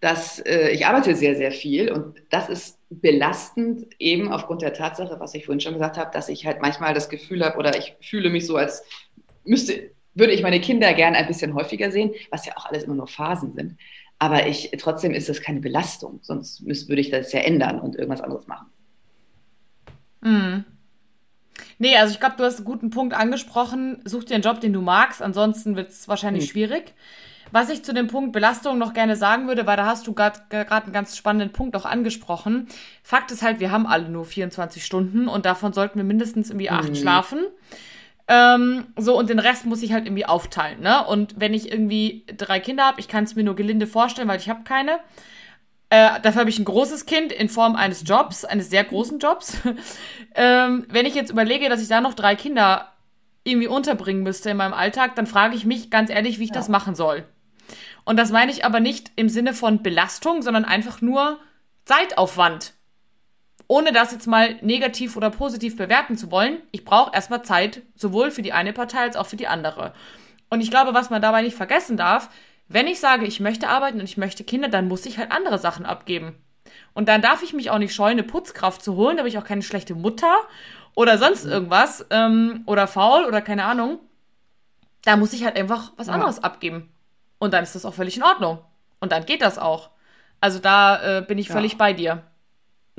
dass äh, ich arbeite sehr, sehr viel und das ist belastend eben aufgrund der Tatsache, was ich vorhin schon gesagt habe, dass ich halt manchmal das Gefühl habe oder ich fühle mich so, als müsste, würde ich meine Kinder gern ein bisschen häufiger sehen, was ja auch alles immer nur Phasen sind. Aber ich, trotzdem ist das keine Belastung, sonst müsste, würde ich das ja ändern und irgendwas anderes machen. Mhm. Nee, also ich glaube, du hast einen guten Punkt angesprochen. Such dir einen Job, den du magst, ansonsten wird es wahrscheinlich mhm. schwierig. Was ich zu dem Punkt Belastung noch gerne sagen würde, weil da hast du gerade einen ganz spannenden Punkt auch angesprochen. Fakt ist halt, wir haben alle nur 24 Stunden und davon sollten wir mindestens irgendwie acht mhm. schlafen. Ähm, so, und den Rest muss ich halt irgendwie aufteilen, ne? Und wenn ich irgendwie drei Kinder habe, ich kann es mir nur gelinde vorstellen, weil ich habe keine. Äh, dafür habe ich ein großes Kind in Form eines Jobs, eines sehr großen Jobs. ähm, wenn ich jetzt überlege, dass ich da noch drei Kinder irgendwie unterbringen müsste in meinem Alltag, dann frage ich mich ganz ehrlich, wie ich ja. das machen soll. Und das meine ich aber nicht im Sinne von Belastung, sondern einfach nur Zeitaufwand. Ohne das jetzt mal negativ oder positiv bewerten zu wollen, ich brauche erstmal Zeit, sowohl für die eine Partei als auch für die andere. Und ich glaube, was man dabei nicht vergessen darf, wenn ich sage, ich möchte arbeiten und ich möchte Kinder, dann muss ich halt andere Sachen abgeben. Und dann darf ich mich auch nicht scheuen, eine Putzkraft zu holen, da bin ich auch keine schlechte Mutter oder sonst irgendwas ähm, oder faul oder keine Ahnung. Da muss ich halt einfach was anderes ja. abgeben. Und dann ist das auch völlig in Ordnung. Und dann geht das auch. Also da äh, bin ich ja. völlig bei dir.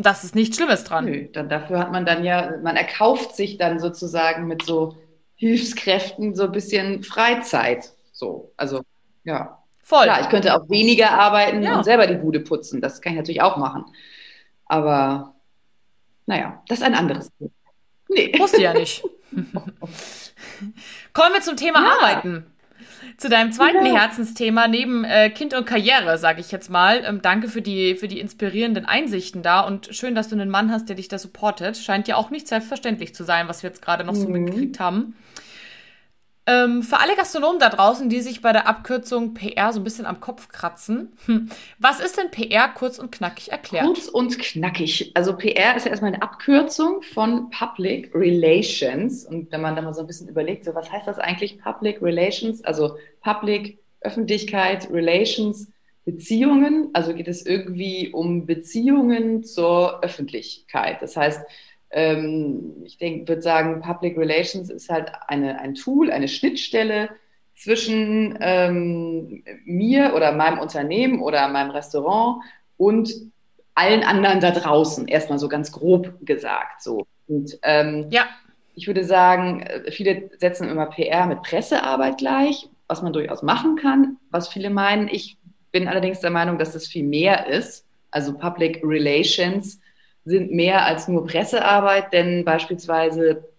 Das ist nichts Schlimmes dran. Nö, dann dafür hat man dann ja, man erkauft sich dann sozusagen mit so Hilfskräften so ein bisschen Freizeit. So, also ja. Voll. Klar, ich könnte auch weniger arbeiten ja. und selber die Bude putzen. Das kann ich natürlich auch machen. Aber naja, das ist ein anderes Thema. Nee. Musst du ja nicht. Kommen wir zum Thema ja. Arbeiten. Zu deinem zweiten ja. Herzensthema neben äh, Kind und Karriere, sage ich jetzt mal. Ähm, danke für die, für die inspirierenden Einsichten da und schön, dass du einen Mann hast, der dich da supportet. Scheint ja auch nicht selbstverständlich zu sein, was wir jetzt gerade noch mhm. so mitgekriegt haben. Ähm, für alle Gastronomen da draußen, die sich bei der Abkürzung PR so ein bisschen am Kopf kratzen, hm, was ist denn PR kurz und knackig erklärt? Kurz und knackig. Also PR ist ja erstmal eine Abkürzung von Public Relations. Und wenn man da mal so ein bisschen überlegt, so was heißt das eigentlich Public Relations? Also Public, Öffentlichkeit, Relations, Beziehungen. Also geht es irgendwie um Beziehungen zur Öffentlichkeit. Das heißt, ähm, ich denke, würde sagen, Public Relations ist halt eine, ein Tool, eine Schnittstelle zwischen ähm, mir oder meinem Unternehmen oder meinem Restaurant und allen anderen da draußen, erstmal so ganz grob gesagt. So. Und ähm, ja. ich würde sagen, äh, viele setzen immer PR mit Pressearbeit gleich, was man durchaus machen kann, was viele meinen. Ich bin allerdings der Meinung, dass das viel mehr ist. Also Public Relations sind mehr als nur Pressearbeit, denn beispielsweise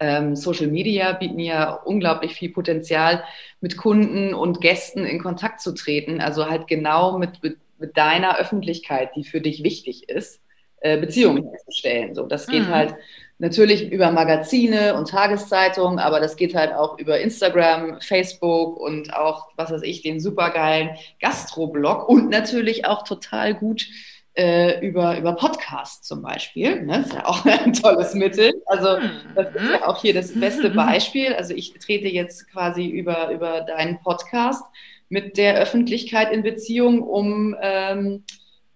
ähm, Social Media bieten ja unglaublich viel Potenzial, mit Kunden und Gästen in Kontakt zu treten. Also halt genau mit, mit, mit deiner Öffentlichkeit, die für dich wichtig ist, äh, Beziehungen herzustellen. So, das geht mhm. halt natürlich über Magazine und Tageszeitungen, aber das geht halt auch über Instagram, Facebook und auch, was weiß ich, den supergeilen Gastroblog und natürlich auch total gut äh, über, über Podcasts zum Beispiel. Ne? Das ist ja auch ein tolles Mittel. Also das ist ja auch hier das beste Beispiel. Also ich trete jetzt quasi über, über deinen Podcast mit der Öffentlichkeit in Beziehung, um ähm,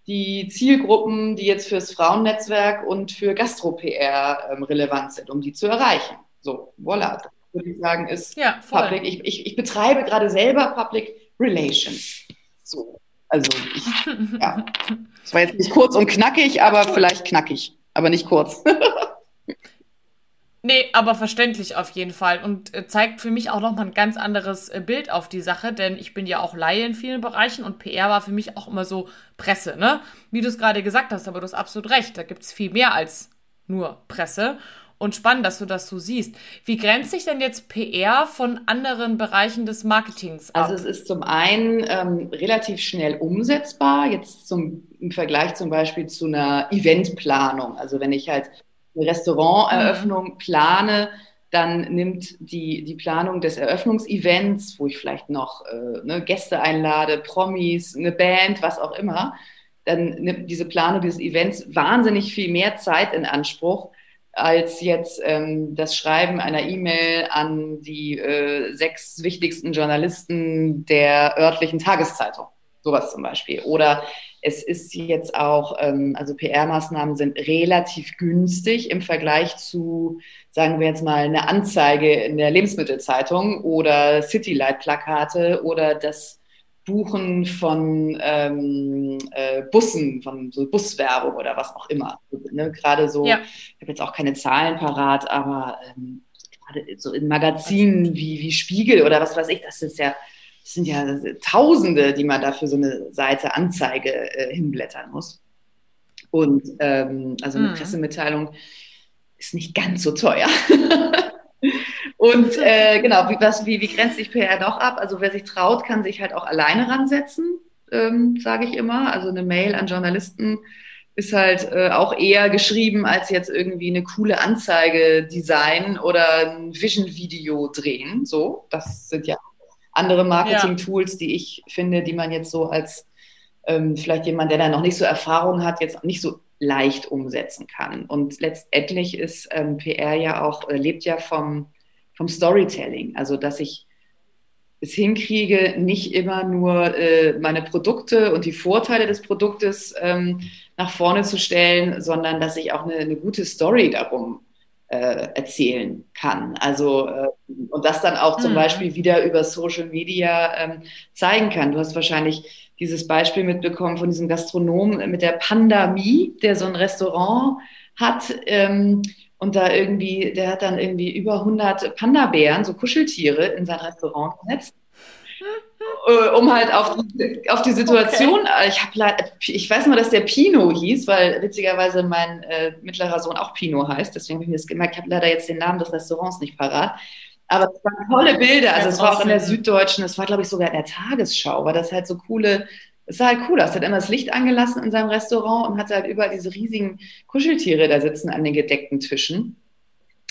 die Zielgruppen, die jetzt fürs Frauennetzwerk und für Gastro-PR ähm, relevant sind, um die zu erreichen. So, voilà. Das würde ich sagen, ist ja, Public. Ich, ich, ich betreibe gerade selber Public Relations. So. Also, ich, ja. Das war jetzt nicht kurz und knackig, aber vielleicht knackig, aber nicht kurz. Nee, aber verständlich auf jeden Fall und äh, zeigt für mich auch nochmal ein ganz anderes äh, Bild auf die Sache, denn ich bin ja auch Laie in vielen Bereichen und PR war für mich auch immer so Presse, ne? Wie du es gerade gesagt hast, aber du hast absolut recht, da gibt es viel mehr als nur Presse und spannend, dass du das so siehst. Wie grenzt sich denn jetzt PR von anderen Bereichen des Marketings ab? Also es ist zum einen ähm, relativ schnell umsetzbar, jetzt zum, im Vergleich zum Beispiel zu einer Eventplanung. Also wenn ich halt eine Restauranteröffnung mhm. plane, dann nimmt die, die Planung des Eröffnungsevents, wo ich vielleicht noch äh, ne, Gäste einlade, Promis, eine Band, was auch immer, dann nimmt diese Planung dieses Events wahnsinnig viel mehr Zeit in Anspruch, als jetzt ähm, das Schreiben einer E-Mail an die äh, sechs wichtigsten Journalisten der örtlichen Tageszeitung. Sowas zum Beispiel. Oder es ist jetzt auch, ähm, also PR-Maßnahmen sind relativ günstig im Vergleich zu, sagen wir jetzt mal, eine Anzeige in der Lebensmittelzeitung oder Citylight-Plakate oder das Buchen von ähm, äh, Bussen, von so Buswerbung oder was auch immer. Ne? Gerade so, ja. ich habe jetzt auch keine Zahlen parat, aber ähm, gerade so in Magazinen wie, wie Spiegel oder was weiß ich, das ist ja, das sind ja Tausende, die man da für so eine Seite Anzeige äh, hinblättern muss. Und ähm, also eine mhm. Pressemitteilung ist nicht ganz so teuer. Und äh, genau, wie, was, wie, wie grenzt sich PR doch ab? Also wer sich traut, kann sich halt auch alleine ransetzen, ähm, sage ich immer. Also eine Mail an Journalisten ist halt äh, auch eher geschrieben, als jetzt irgendwie eine coole Anzeige designen oder ein Vision-Video drehen. So, das sind ja andere Marketing-Tools, ja. die ich finde, die man jetzt so als ähm, vielleicht jemand, der da noch nicht so Erfahrung hat, jetzt nicht so leicht umsetzen kann. Und letztendlich ist ähm, PR ja auch, äh, lebt ja vom vom Storytelling. Also, dass ich es hinkriege, nicht immer nur äh, meine Produkte und die Vorteile des Produktes ähm, nach vorne zu stellen, sondern dass ich auch eine, eine gute Story darum äh, erzählen kann. Also äh, und das dann auch zum mhm. Beispiel wieder über Social Media ähm, zeigen kann. Du hast wahrscheinlich dieses Beispiel mitbekommen von diesem Gastronomen mit der Pandemie, der so ein Restaurant hat. Ähm, und da irgendwie, der hat dann irgendwie über 100 Panda-Bären, so Kuscheltiere, in sein Restaurant gesetzt. Äh, um halt auf die, auf die Situation, okay. ich, hab, ich weiß nur, dass der Pino hieß, weil witzigerweise mein äh, mittlerer Sohn auch Pino heißt, deswegen habe ich mir das gemerkt. Ich habe leider jetzt den Namen des Restaurants nicht parat. Aber es waren tolle Bilder, also es war auch in der Süddeutschen, es war glaube ich sogar in der Tagesschau, weil das halt so coole es sah halt cool aus. Er hat immer das Licht angelassen in seinem Restaurant und hatte halt überall diese riesigen Kuscheltiere da sitzen an den gedeckten Tischen.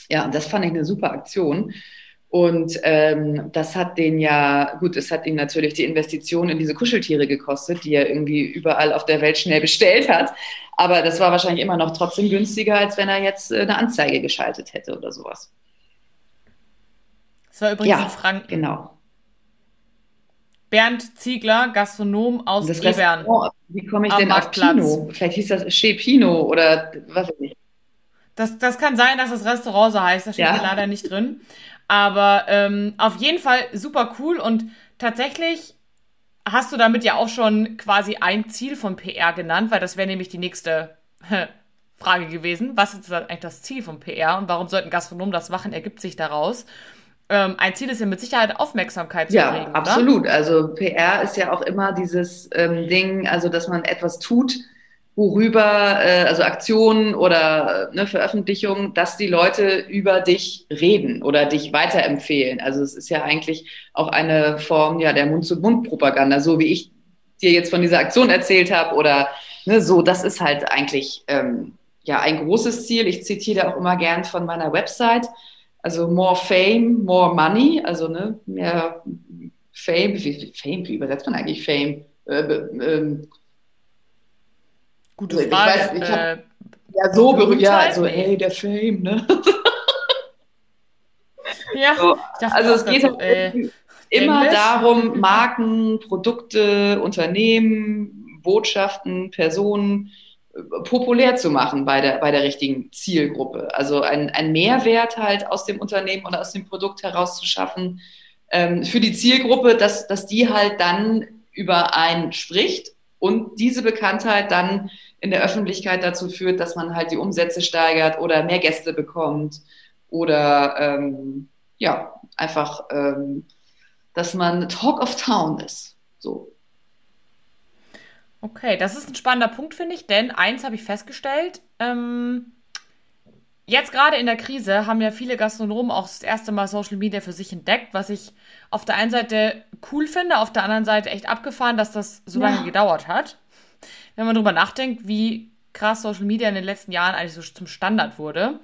Ja, und das fand ich eine super Aktion. Und ähm, das hat den ja, gut, es hat ihn natürlich die Investition in diese Kuscheltiere gekostet, die er irgendwie überall auf der Welt schnell bestellt hat. Aber das war wahrscheinlich immer noch trotzdem günstiger, als wenn er jetzt äh, eine Anzeige geschaltet hätte oder sowas. Das war übrigens ja, in Franken. Genau. Bernd Ziegler, Gastronom aus das Ebern. Wie komme ich denn auf Pino? Vielleicht hieß das Chez Pino oder was weiß ich. Das, das kann sein, dass das Restaurant so heißt. Das steht ja. leider nicht drin. Aber ähm, auf jeden Fall super cool und tatsächlich hast du damit ja auch schon quasi ein Ziel von PR genannt, weil das wäre nämlich die nächste Frage gewesen. Was ist eigentlich das Ziel von PR und warum sollten Gastronomen das machen? Ergibt sich daraus. Ähm, ein Ziel ist ja mit Sicherheit Aufmerksamkeit zu ja, erregen. Ja, absolut. Oder? Also PR ist ja auch immer dieses ähm, Ding, also dass man etwas tut, worüber, äh, also Aktionen oder ne, Veröffentlichungen, dass die Leute über dich reden oder dich weiterempfehlen. Also es ist ja eigentlich auch eine Form ja der Mund-zu-Mund-Propaganda, so wie ich dir jetzt von dieser Aktion erzählt habe oder ne, so. Das ist halt eigentlich ähm, ja ein großes Ziel. Ich zitiere auch immer gern von meiner Website. Also more fame, more money, also ne, mehr Fame, wie, Fame, wie übersetzt man eigentlich Fame? Äh, äh, Gute also, Frage. Ich weiß, ich hab, äh, ja, so berühmt, ja, so, hey, der Fame, ne? ja, so, also es geht so, äh, immer Englisch? darum, Marken, Produkte, Unternehmen, Botschaften, Personen populär zu machen bei der, bei der richtigen Zielgruppe. Also ein, ein Mehrwert halt aus dem Unternehmen oder aus dem Produkt herauszuschaffen ähm, für die Zielgruppe, dass, dass die halt dann über einen spricht und diese Bekanntheit dann in der Öffentlichkeit dazu führt, dass man halt die Umsätze steigert oder mehr Gäste bekommt oder ähm, ja, einfach, ähm, dass man Talk of Town ist. So. Okay, das ist ein spannender Punkt, finde ich, denn eins habe ich festgestellt. Ähm, jetzt gerade in der Krise haben ja viele Gastronomen auch das erste Mal Social Media für sich entdeckt, was ich auf der einen Seite cool finde, auf der anderen Seite echt abgefahren, dass das so ja. lange gedauert hat wenn man darüber nachdenkt, wie krass Social Media in den letzten Jahren eigentlich so zum Standard wurde.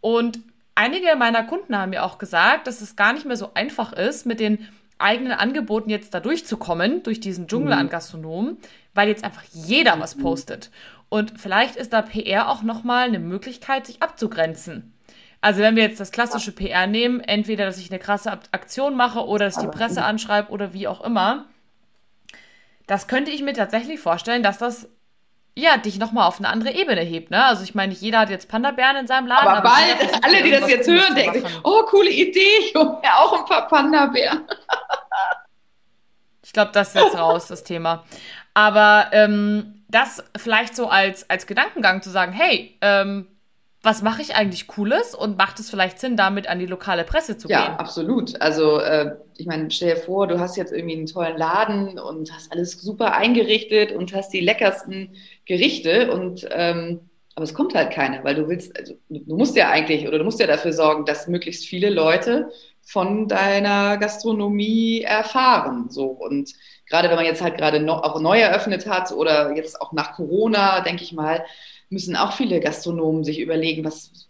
Und einige meiner Kunden haben mir auch gesagt, dass es gar nicht mehr so einfach ist, mit den eigenen Angeboten jetzt da durchzukommen, durch diesen Dschungel an mhm. Gastronomen, weil jetzt einfach jeder was mhm. postet. Und vielleicht ist da PR auch nochmal eine Möglichkeit, sich abzugrenzen. Also wenn wir jetzt das klassische PR nehmen, entweder, dass ich eine krasse Aktion mache oder dass ich die Presse anschreibe oder wie auch immer, das könnte ich mir tatsächlich vorstellen, dass das ja, dich nochmal auf eine andere Ebene hebt, ne? Also ich meine, nicht jeder hat jetzt Panda-Bären in seinem Laden. Aber, aber bald, alle, die das jetzt hören, denken sich, oh, coole Idee, ich hole mir auch ein paar Panda-Bären. ich glaube, das ist jetzt raus, das Thema. Aber ähm, das vielleicht so als, als Gedankengang zu sagen, hey, ähm, was mache ich eigentlich Cooles und macht es vielleicht Sinn, damit an die lokale Presse zu ja, gehen? Ja, absolut. Also äh, ich meine, stell dir vor, du hast jetzt irgendwie einen tollen Laden und hast alles super eingerichtet und hast die leckersten Gerichte und ähm, aber es kommt halt keiner, weil du willst, also du musst ja eigentlich oder du musst ja dafür sorgen, dass möglichst viele Leute von deiner Gastronomie erfahren. So und gerade wenn man jetzt halt gerade noch, auch neu eröffnet hat oder jetzt auch nach Corona, denke ich mal, müssen auch viele Gastronomen sich überlegen, was,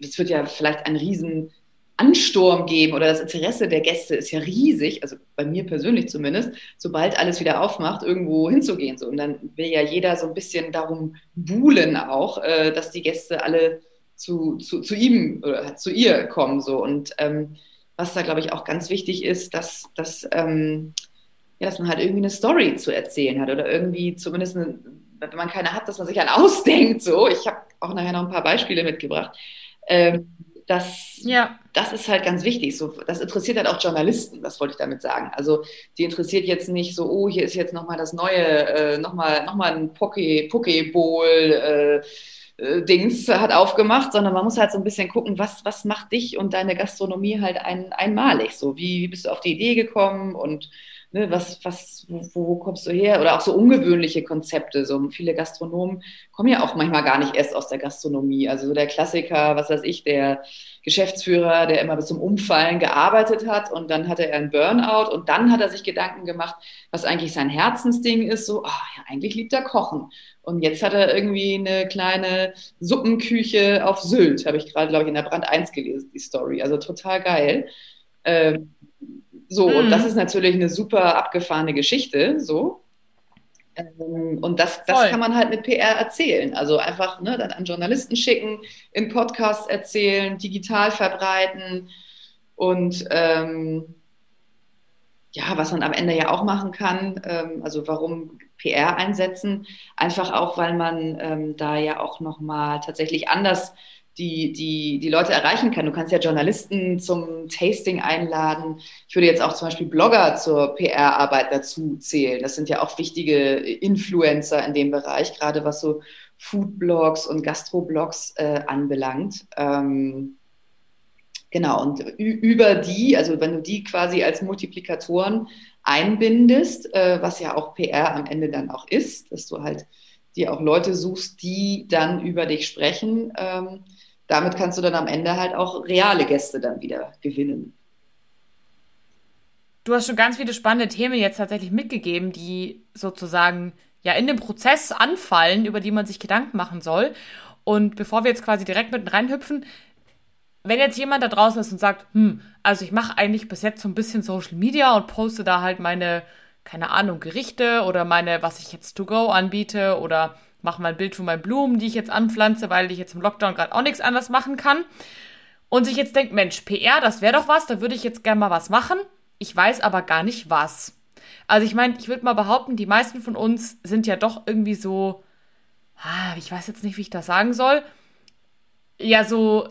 es wird ja vielleicht ein riesen Ansturm geben oder das Interesse der Gäste ist ja riesig, also bei mir persönlich zumindest, sobald alles wieder aufmacht, irgendwo hinzugehen. So. Und dann will ja jeder so ein bisschen darum buhlen auch, äh, dass die Gäste alle zu, zu, zu ihm oder zu ihr kommen. So. Und ähm, was da, glaube ich, auch ganz wichtig ist, dass, dass, ähm, ja, dass man halt irgendwie eine Story zu erzählen hat oder irgendwie zumindest eine, wenn man keine hat, dass man sich einen ausdenkt. So, ich habe auch nachher noch ein paar Beispiele mitgebracht. Ähm, das, ja. das ist halt ganz wichtig. So, das interessiert halt auch Journalisten, das wollte ich damit sagen. Also die interessiert jetzt nicht so, oh, hier ist jetzt nochmal das neue, äh, nochmal noch mal ein Poke, Pokeball, äh, äh, Dings hat aufgemacht, sondern man muss halt so ein bisschen gucken, was, was macht dich und deine Gastronomie halt ein, einmalig. So, wie, wie bist du auf die Idee gekommen und ne, was, was, wo, wo, kommst du her? Oder auch so ungewöhnliche Konzepte. So viele Gastronomen kommen ja auch manchmal gar nicht erst aus der Gastronomie. Also so der Klassiker, was weiß ich, der Geschäftsführer, der immer bis zum Umfallen gearbeitet hat und dann hatte er einen Burnout und dann hat er sich Gedanken gemacht, was eigentlich sein Herzensding ist. So, oh, ja, eigentlich liebt er Kochen. Und jetzt hat er irgendwie eine kleine Suppenküche auf Sylt, habe ich gerade, glaube ich, in der Brand 1 gelesen, die Story. Also total geil. Ähm, so, mhm. und das ist natürlich eine super abgefahrene Geschichte, so. Ähm, und das, das kann man halt mit PR erzählen. Also einfach ne, dann an Journalisten schicken, in Podcasts erzählen, digital verbreiten und ähm, ja, was man am Ende ja auch machen kann, ähm, also warum PR einsetzen, einfach auch, weil man ähm, da ja auch nochmal tatsächlich anders die, die, die Leute erreichen kann. Du kannst ja Journalisten zum Tasting einladen. Ich würde jetzt auch zum Beispiel Blogger zur PR-Arbeit dazu zählen. Das sind ja auch wichtige Influencer in dem Bereich, gerade was so Foodblogs und Gastroblogs äh, anbelangt. Ähm, genau, und über die, also wenn du die quasi als Multiplikatoren einbindest, äh, was ja auch PR am Ende dann auch ist, dass du halt dir auch Leute suchst, die dann über dich sprechen. Ähm, damit kannst du dann am Ende halt auch reale Gäste dann wieder gewinnen. Du hast schon ganz viele spannende Themen jetzt tatsächlich mitgegeben, die sozusagen ja in dem Prozess anfallen, über die man sich Gedanken machen soll. Und bevor wir jetzt quasi direkt mitten reinhüpfen, wenn jetzt jemand da draußen ist und sagt, hm, also ich mache eigentlich bis jetzt so ein bisschen Social Media und poste da halt meine, keine Ahnung, Gerichte oder meine, was ich jetzt to go anbiete oder mache mal ein Bild von meinen Blumen, die ich jetzt anpflanze, weil ich jetzt im Lockdown gerade auch nichts anderes machen kann. Und sich jetzt denkt, Mensch, PR, das wäre doch was, da würde ich jetzt gerne mal was machen. Ich weiß aber gar nicht was. Also ich meine, ich würde mal behaupten, die meisten von uns sind ja doch irgendwie so, ah, ich weiß jetzt nicht, wie ich das sagen soll, ja so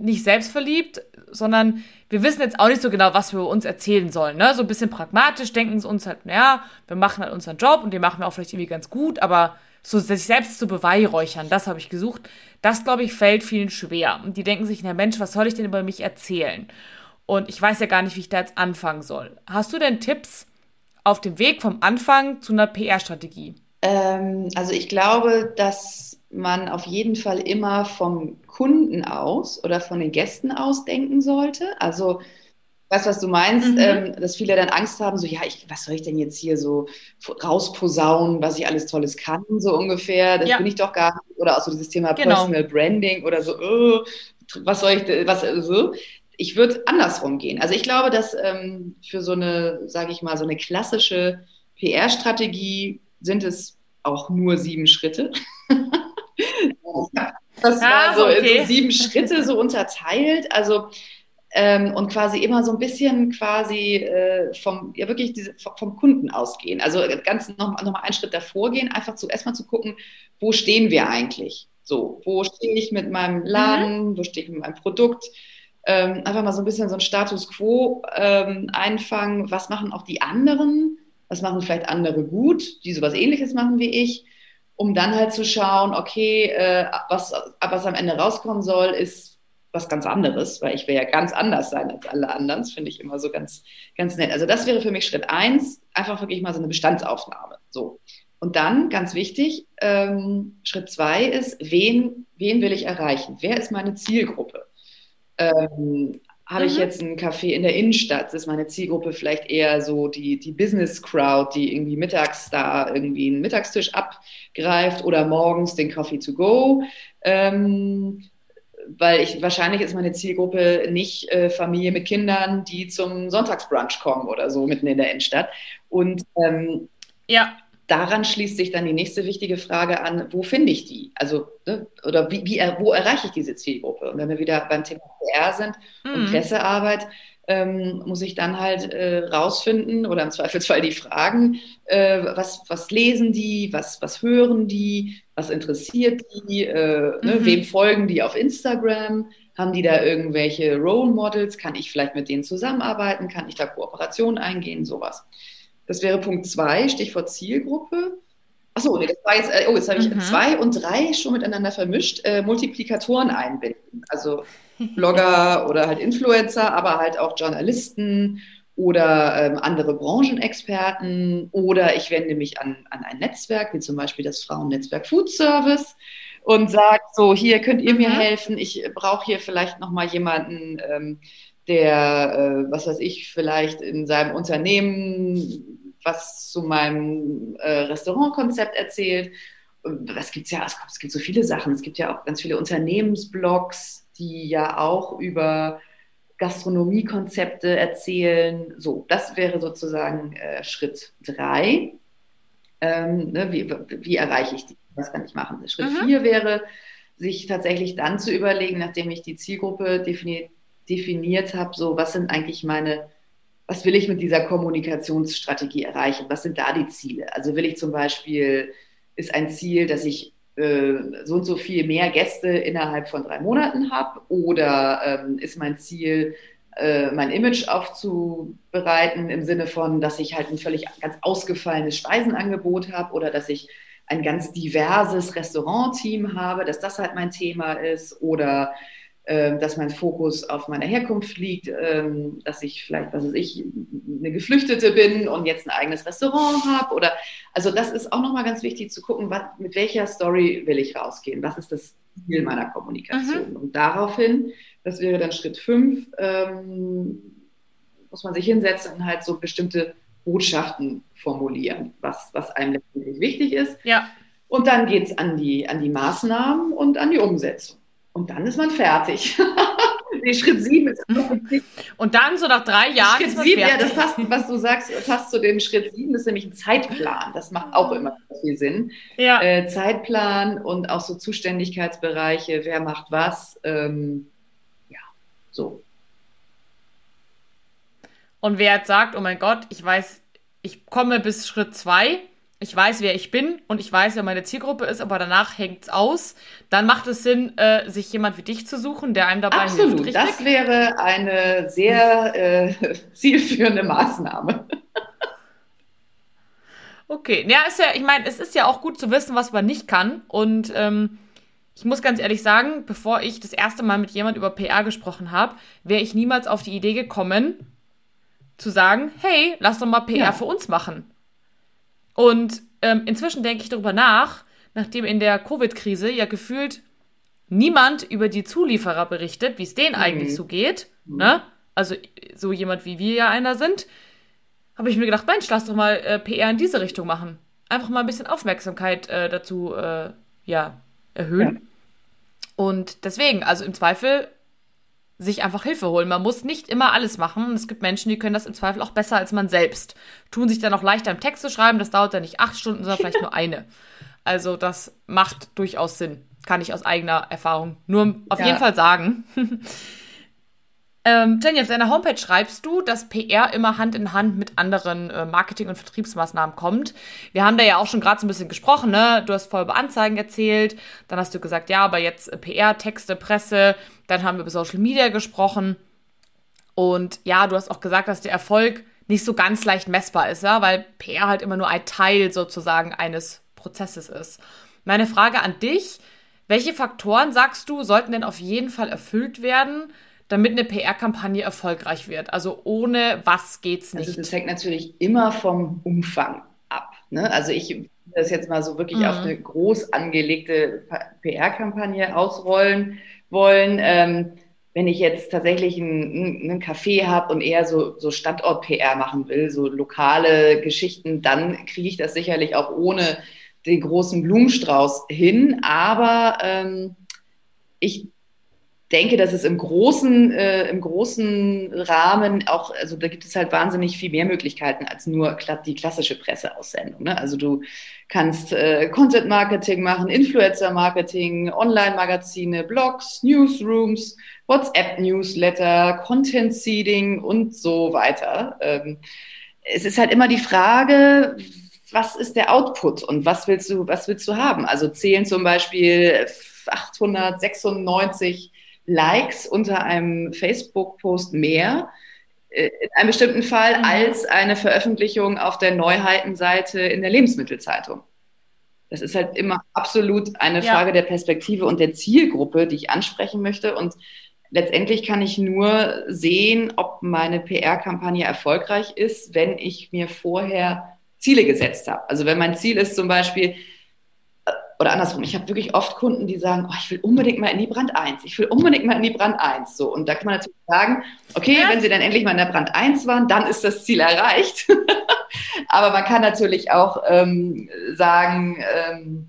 nicht selbstverliebt, sondern wir wissen jetzt auch nicht so genau, was wir uns erzählen sollen. Ne? So ein bisschen pragmatisch denken sie uns halt, naja, wir machen halt unseren Job und den machen wir auch vielleicht irgendwie ganz gut, aber so sich selbst zu beweihräuchern, das habe ich gesucht. Das, glaube ich, fällt vielen schwer. Und die denken sich, na Mensch, was soll ich denn über mich erzählen? Und ich weiß ja gar nicht, wie ich da jetzt anfangen soll. Hast du denn Tipps auf dem Weg vom Anfang zu einer PR-Strategie? Ähm, also ich glaube, dass man auf jeden Fall immer vom Kunden aus oder von den Gästen aus denken sollte. Also weißt was du meinst, mhm. ähm, dass viele dann Angst haben, so ja, ich, was soll ich denn jetzt hier so rausposaunen, was ich alles Tolles kann, so ungefähr. Das ja. bin ich doch gar nicht. Oder auch so dieses Thema genau. Personal Branding oder so, oh, was soll ich, was so. Ich würde andersrum gehen. Also ich glaube, dass ähm, für so eine, sage ich mal, so eine klassische PR-Strategie sind es auch nur sieben Schritte. das war ah, so okay. in so sieben Schritte so unterteilt. Also ähm, und quasi immer so ein bisschen quasi äh, vom, ja wirklich diese, vom Kunden ausgehen. Also ganz noch, noch mal einen Schritt davor gehen, einfach zu erstmal zu gucken, wo stehen wir eigentlich? So, wo stehe ich mit meinem Laden, mhm. wo stehe ich mit meinem Produkt? Ähm, einfach mal so ein bisschen so ein Status quo ähm, einfangen. Was machen auch die anderen? Was machen vielleicht andere gut, die sowas ähnliches machen wie ich? um dann halt zu schauen, okay, äh, was, was am Ende rauskommen soll, ist was ganz anderes, weil ich will ja ganz anders sein als alle anderen. Das finde ich immer so ganz, ganz nett. Also das wäre für mich Schritt eins, einfach wirklich mal so eine Bestandsaufnahme. So. Und dann, ganz wichtig, ähm, Schritt zwei ist, wen, wen will ich erreichen? Wer ist meine Zielgruppe? Ähm, habe mhm. ich jetzt einen Café in der Innenstadt, ist meine Zielgruppe vielleicht eher so die, die Business Crowd, die irgendwie mittags da irgendwie einen Mittagstisch abgreift oder morgens den Coffee to go. Ähm, weil ich wahrscheinlich ist meine Zielgruppe nicht äh, Familie mit Kindern, die zum Sonntagsbrunch kommen oder so mitten in der Innenstadt. Und ähm, ja daran schließt sich dann die nächste wichtige Frage an, wo finde ich die? Also, ne, oder wie, wie, wo erreiche ich diese Zielgruppe? Und wenn wir wieder beim Thema PR sind mhm. und Pressearbeit, ähm, muss ich dann halt äh, rausfinden oder im Zweifelsfall die fragen, äh, was, was lesen die, was, was hören die, was interessiert die, äh, ne, mhm. wem folgen die auf Instagram, haben die da irgendwelche Role Models, kann ich vielleicht mit denen zusammenarbeiten, kann ich da Kooperationen eingehen, sowas. Das wäre Punkt zwei, Stichwort Zielgruppe. Achso, nee, das war jetzt, äh, oh, jetzt habe ich mhm. zwei und drei schon miteinander vermischt. Äh, Multiplikatoren einbinden. Also Blogger oder halt Influencer, aber halt auch Journalisten oder ähm, andere Branchenexperten. Oder ich wende mich an, an ein Netzwerk, wie zum Beispiel das Frauennetzwerk Food Service und sage so, hier könnt ihr mir mhm. helfen. Ich brauche hier vielleicht nochmal jemanden, ähm, der, äh, was weiß ich, vielleicht in seinem Unternehmen was zu meinem äh, Restaurantkonzept erzählt. Was gibt's ja? Es gibt so viele Sachen. Es gibt ja auch ganz viele Unternehmensblogs, die ja auch über Gastronomiekonzepte erzählen. So, das wäre sozusagen äh, Schritt drei. Ähm, ne, wie, wie, erreiche ich die? Was kann ich machen? Schritt mhm. vier wäre, sich tatsächlich dann zu überlegen, nachdem ich die Zielgruppe defini definiert habe, so was sind eigentlich meine was will ich mit dieser Kommunikationsstrategie erreichen? Was sind da die Ziele? Also will ich zum Beispiel, ist ein Ziel, dass ich äh, so und so viel mehr Gäste innerhalb von drei Monaten habe? Oder ähm, ist mein Ziel, äh, mein Image aufzubereiten im Sinne von, dass ich halt ein völlig ganz ausgefallenes Speisenangebot habe oder dass ich ein ganz diverses Restaurantteam habe, dass das halt mein Thema ist? Oder dass mein Fokus auf meiner Herkunft liegt, äh, dass ich vielleicht, was weiß ich, eine Geflüchtete bin und jetzt ein eigenes Restaurant habe oder also das ist auch nochmal ganz wichtig zu gucken, was, mit welcher Story will ich rausgehen, was ist das Ziel meiner Kommunikation mhm. und daraufhin, das wäre dann Schritt fünf, ähm, muss man sich hinsetzen und halt so bestimmte Botschaften formulieren, was, was einem letztendlich wichtig ist. Ja. Und dann geht es an die, an die Maßnahmen und an die Umsetzung. Und dann ist man fertig. nee, Schritt sieben ist Und dann so nach drei Jahren. Schritt sieben, ja, das passt, was du sagst, passt zu dem Schritt sieben, das ist nämlich ein Zeitplan. Das macht auch immer viel Sinn. Ja. Äh, Zeitplan und auch so Zuständigkeitsbereiche, wer macht was. Ähm, ja, so. Und wer jetzt sagt, oh mein Gott, ich weiß, ich komme bis Schritt zwei, ich weiß, wer ich bin und ich weiß, wer meine Zielgruppe ist, aber danach hängt's aus, dann macht es Sinn, äh, sich jemand wie dich zu suchen, der einem dabei Absolut. hilft. Absolut, das wäre eine sehr äh, zielführende Maßnahme. Okay, ja, ist ja, ich meine, es ist ja auch gut zu wissen, was man nicht kann. Und ähm, ich muss ganz ehrlich sagen, bevor ich das erste Mal mit jemand über PR gesprochen habe, wäre ich niemals auf die Idee gekommen, zu sagen, hey, lass doch mal PR ja. für uns machen. Und ähm, inzwischen denke ich darüber nach, nachdem in der Covid-Krise ja gefühlt niemand über die Zulieferer berichtet, wie es denen mhm. eigentlich so geht. Mhm. Ne? Also so jemand wie wir ja einer sind, habe ich mir gedacht, Mensch, lass doch mal äh, PR in diese Richtung machen. Einfach mal ein bisschen Aufmerksamkeit äh, dazu äh, ja, erhöhen. Ja. Und deswegen, also im Zweifel sich einfach Hilfe holen. Man muss nicht immer alles machen. Es gibt Menschen, die können das im Zweifel auch besser als man selbst. Tun sich dann auch leichter im Text zu schreiben. Das dauert dann nicht acht Stunden, sondern vielleicht nur eine. Also das macht durchaus Sinn. Kann ich aus eigener Erfahrung nur auf ja. jeden Fall sagen. Ähm, Jenny, auf deiner Homepage schreibst du, dass PR immer Hand in Hand mit anderen äh, Marketing- und Vertriebsmaßnahmen kommt. Wir haben da ja auch schon gerade so ein bisschen gesprochen, ne? Du hast voll über Anzeigen erzählt, dann hast du gesagt, ja, aber jetzt äh, PR, Texte, Presse, dann haben wir über Social Media gesprochen. Und ja, du hast auch gesagt, dass der Erfolg nicht so ganz leicht messbar ist, ja, weil PR halt immer nur ein Teil sozusagen eines Prozesses ist. Meine Frage an dich, welche Faktoren sagst du, sollten denn auf jeden Fall erfüllt werden, damit eine PR-Kampagne erfolgreich wird? Also ohne was geht's nicht? Also das hängt natürlich immer vom Umfang ab. Ne? Also ich das jetzt mal so wirklich mhm. auf eine groß angelegte PR-Kampagne ausrollen wollen. Ähm, wenn ich jetzt tatsächlich einen, einen Café habe und eher so, so Standort-PR machen will, so lokale Geschichten, dann kriege ich das sicherlich auch ohne den großen Blumenstrauß hin. Aber ähm, ich denke, dass es im großen, äh, im großen Rahmen auch, also da gibt es halt wahnsinnig viel mehr Möglichkeiten als nur die klassische Presseaussendung. Ne? Also du kannst äh, Content Marketing machen, Influencer Marketing, Online-Magazine, Blogs, Newsrooms, WhatsApp-Newsletter, Content Seeding und so weiter. Ähm, es ist halt immer die Frage, was ist der Output und was willst du, was willst du haben? Also zählen zum Beispiel 896 Likes unter einem Facebook-Post mehr äh, in einem bestimmten Fall mhm. als eine Veröffentlichung auf der Neuheitenseite in der Lebensmittelzeitung. Das ist halt immer absolut eine ja. Frage der Perspektive und der Zielgruppe, die ich ansprechen möchte. Und letztendlich kann ich nur sehen, ob meine PR-Kampagne erfolgreich ist, wenn ich mir vorher Ziele gesetzt habe. Also wenn mein Ziel ist zum Beispiel, oder andersrum, ich habe wirklich oft Kunden, die sagen, oh, ich will unbedingt mal in die Brand 1, ich will unbedingt mal in die Brand 1. So, und da kann man natürlich sagen, okay, ja. wenn sie dann endlich mal in der Brand 1 waren, dann ist das Ziel erreicht. Aber man kann natürlich auch ähm, sagen, ähm,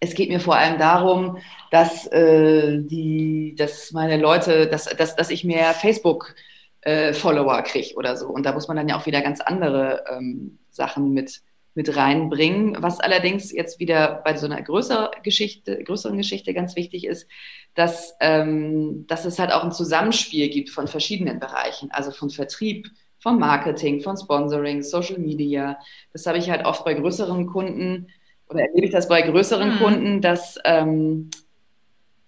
es geht mir vor allem darum, dass, äh, die, dass meine Leute, dass, dass, dass ich mehr Facebook-Follower äh, kriege oder so. Und da muss man dann ja auch wieder ganz andere ähm, Sachen mit mit reinbringen. Was allerdings jetzt wieder bei so einer größeren Geschichte, größeren Geschichte ganz wichtig ist, dass, ähm, dass es halt auch ein Zusammenspiel gibt von verschiedenen Bereichen, also von Vertrieb, vom Marketing, von Sponsoring, Social Media. Das habe ich halt oft bei größeren Kunden oder erlebe ich das bei größeren mhm. Kunden, dass, ähm,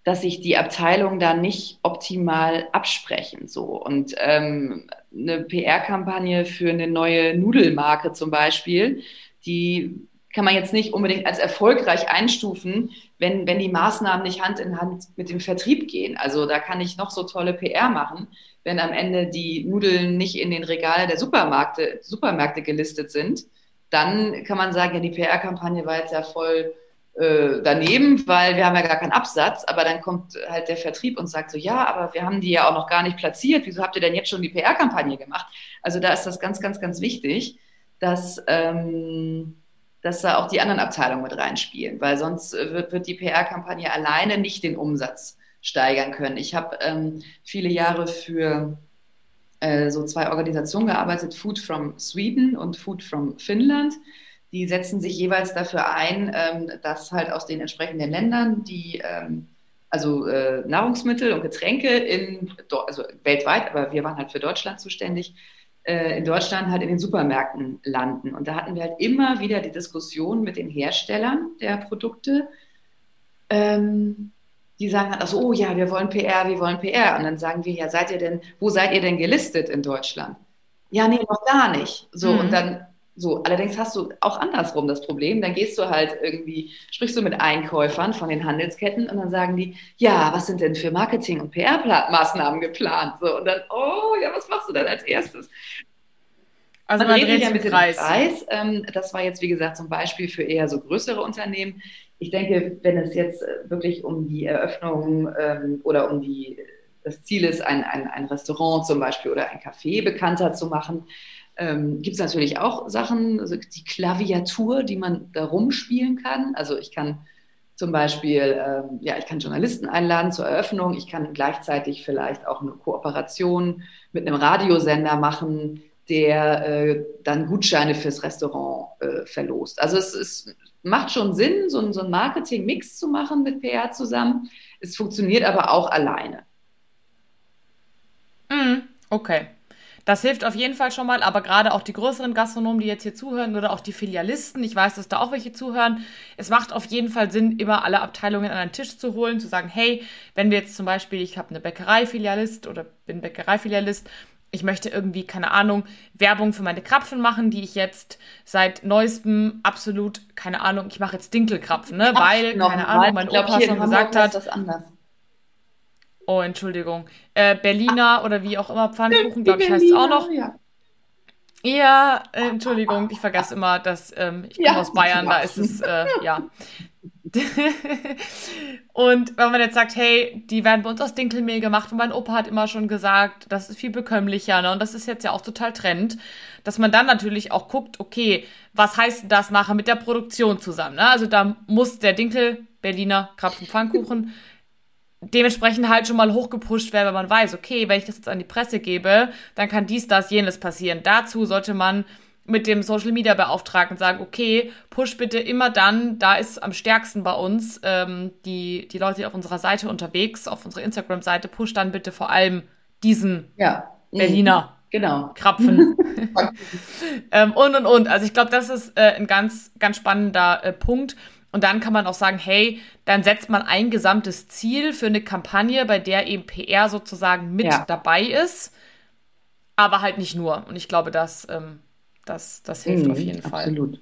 dass sich die Abteilungen da nicht optimal absprechen. So. Und ähm, eine PR-Kampagne für eine neue Nudelmarke zum Beispiel, die kann man jetzt nicht unbedingt als erfolgreich einstufen, wenn, wenn die Maßnahmen nicht Hand in Hand mit dem Vertrieb gehen. Also da kann ich noch so tolle PR machen, wenn am Ende die Nudeln nicht in den Regale der Supermärkte, Supermärkte gelistet sind, dann kann man sagen, ja, die PR-Kampagne war jetzt ja voll äh, daneben, weil wir haben ja gar keinen Absatz, aber dann kommt halt der Vertrieb und sagt so, ja, aber wir haben die ja auch noch gar nicht platziert, wieso habt ihr denn jetzt schon die PR-Kampagne gemacht? Also da ist das ganz, ganz, ganz wichtig, dass, ähm, dass da auch die anderen Abteilungen mit reinspielen, weil sonst wird, wird die PR-Kampagne alleine nicht den Umsatz steigern können. Ich habe ähm, viele Jahre für äh, so zwei Organisationen gearbeitet, Food from Sweden und Food from Finnland die setzen sich jeweils dafür ein, ähm, dass halt aus den entsprechenden Ländern die ähm, also äh, Nahrungsmittel und Getränke in also weltweit, aber wir waren halt für Deutschland zuständig, äh, in Deutschland halt in den Supermärkten landen. Und da hatten wir halt immer wieder die Diskussion mit den Herstellern der Produkte. Ähm, die sagen halt, also, oh ja, wir wollen PR, wir wollen PR. Und dann sagen wir, ja, seid ihr denn, wo seid ihr denn gelistet in Deutschland? Ja, nee, noch gar nicht. So, mhm. und dann so, allerdings hast du auch andersrum das Problem. Dann gehst du halt irgendwie, sprichst du mit Einkäufern von den Handelsketten und dann sagen die, ja, was sind denn für Marketing- und PR-Maßnahmen geplant? So, und dann, oh, ja, was machst du dann als erstes? Also man, man dreht sich ja mit dem Preis. Preis. Ähm, das war jetzt, wie gesagt, zum Beispiel für eher so größere Unternehmen. Ich denke, wenn es jetzt äh, wirklich um die Eröffnung ähm, oder um die, das Ziel ist, ein, ein, ein Restaurant zum Beispiel oder ein Café bekannter zu machen, ähm, Gibt es natürlich auch Sachen, also die Klaviatur, die man da rumspielen kann. Also ich kann zum Beispiel, ähm, ja, ich kann Journalisten einladen zur Eröffnung. Ich kann gleichzeitig vielleicht auch eine Kooperation mit einem Radiosender machen, der äh, dann Gutscheine fürs Restaurant äh, verlost. Also es, es, macht schon Sinn, so, so einen Marketing-Mix zu machen mit PR zusammen. Es funktioniert aber auch alleine. Mm, okay. Das hilft auf jeden Fall schon mal, aber gerade auch die größeren Gastronomen, die jetzt hier zuhören oder auch die Filialisten, ich weiß, dass da auch welche zuhören, es macht auf jeden Fall Sinn, immer alle Abteilungen an einen Tisch zu holen, zu sagen, hey, wenn wir jetzt zum Beispiel, ich habe eine Bäckerei-Filialist oder bin Bäckerei-Filialist, ich möchte irgendwie, keine Ahnung, Werbung für meine Krapfen machen, die ich jetzt seit neuestem absolut, keine Ahnung, ich mache jetzt Dinkelkrapfen, ne? Weil, keine Ahnung, mein Opa schon gesagt hat. Oh, Entschuldigung. Äh, Berliner ah, oder wie auch immer, Pfannkuchen, glaube ich, heißt es auch noch. Ja, ja äh, Entschuldigung, ich vergesse immer, dass ähm, ich komme ja, aus Bayern, da ist es, äh, ja. und wenn man jetzt sagt, hey, die werden bei uns aus Dinkelmehl gemacht und mein Opa hat immer schon gesagt, das ist viel bekömmlicher, ne? Und das ist jetzt ja auch total Trend, dass man dann natürlich auch guckt, okay, was heißt das nachher mit der Produktion zusammen? Ne? Also da muss der Dinkel Berliner Krapfen Pfannkuchen dementsprechend halt schon mal hochgepusht werden, wenn man weiß, okay, wenn ich das jetzt an die Presse gebe, dann kann dies, das, jenes passieren. Dazu sollte man mit dem Social Media Beauftragten sagen, okay, push bitte immer dann, da ist am stärksten bei uns ähm, die, die Leute auf unserer Seite unterwegs, auf unserer Instagram-Seite, push dann bitte vor allem diesen ja. Berliner. Genau. Krapfen. ähm, und und und. Also ich glaube, das ist äh, ein ganz, ganz spannender äh, Punkt. Und dann kann man auch sagen, hey, dann setzt man ein gesamtes Ziel für eine Kampagne, bei der eben PR sozusagen mit ja. dabei ist, aber halt nicht nur. Und ich glaube, das, ähm, das, das hilft mhm, auf jeden Fall. Absolut.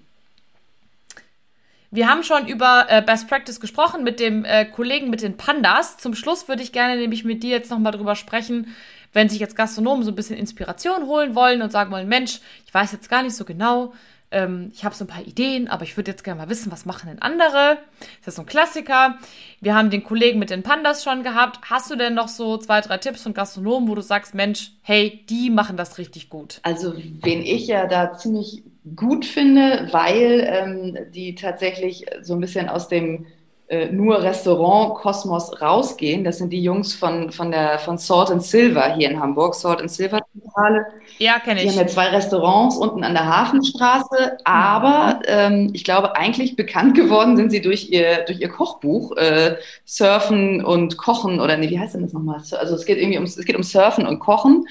Wir haben schon über äh, Best Practice gesprochen mit dem äh, Kollegen mit den Pandas. Zum Schluss würde ich gerne nämlich mit dir jetzt nochmal drüber sprechen, wenn sich jetzt Gastronomen so ein bisschen Inspiration holen wollen und sagen wollen, Mensch, ich weiß jetzt gar nicht so genau, ähm, ich habe so ein paar Ideen, aber ich würde jetzt gerne mal wissen, was machen denn andere? Das ist so ein Klassiker. Wir haben den Kollegen mit den Pandas schon gehabt. Hast du denn noch so zwei, drei Tipps von Gastronomen, wo du sagst, Mensch, hey, die machen das richtig gut? Also, wen ich ja da ziemlich gut finde, weil ähm, die tatsächlich so ein bisschen aus dem äh, nur Restaurant-Kosmos rausgehen. Das sind die Jungs von, von, der, von Salt and Silver hier in Hamburg, Salt and Silver Zentrale. Ja, kenne ich. Die haben ja zwei Restaurants unten an der Hafenstraße, aber ähm, ich glaube, eigentlich bekannt geworden sind sie durch ihr, durch ihr Kochbuch, äh, Surfen und Kochen, oder nee, wie heißt denn das nochmal? Also es geht irgendwie um, es geht um Surfen und Kochen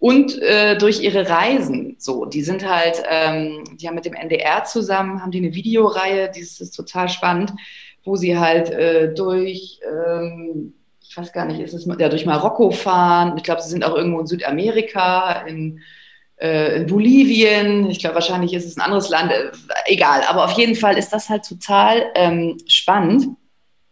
und äh, durch ihre Reisen. So, die sind halt, ähm, die haben mit dem NDR zusammen, haben die eine Videoreihe, die ist, ist total spannend wo sie halt äh, durch, ähm, ich weiß gar nicht, ist es ja durch Marokko fahren. Ich glaube, sie sind auch irgendwo in Südamerika, in äh, in Bolivien. Ich glaube, wahrscheinlich ist es ein anderes Land. Äh, egal. Aber auf jeden Fall ist das halt total ähm, spannend,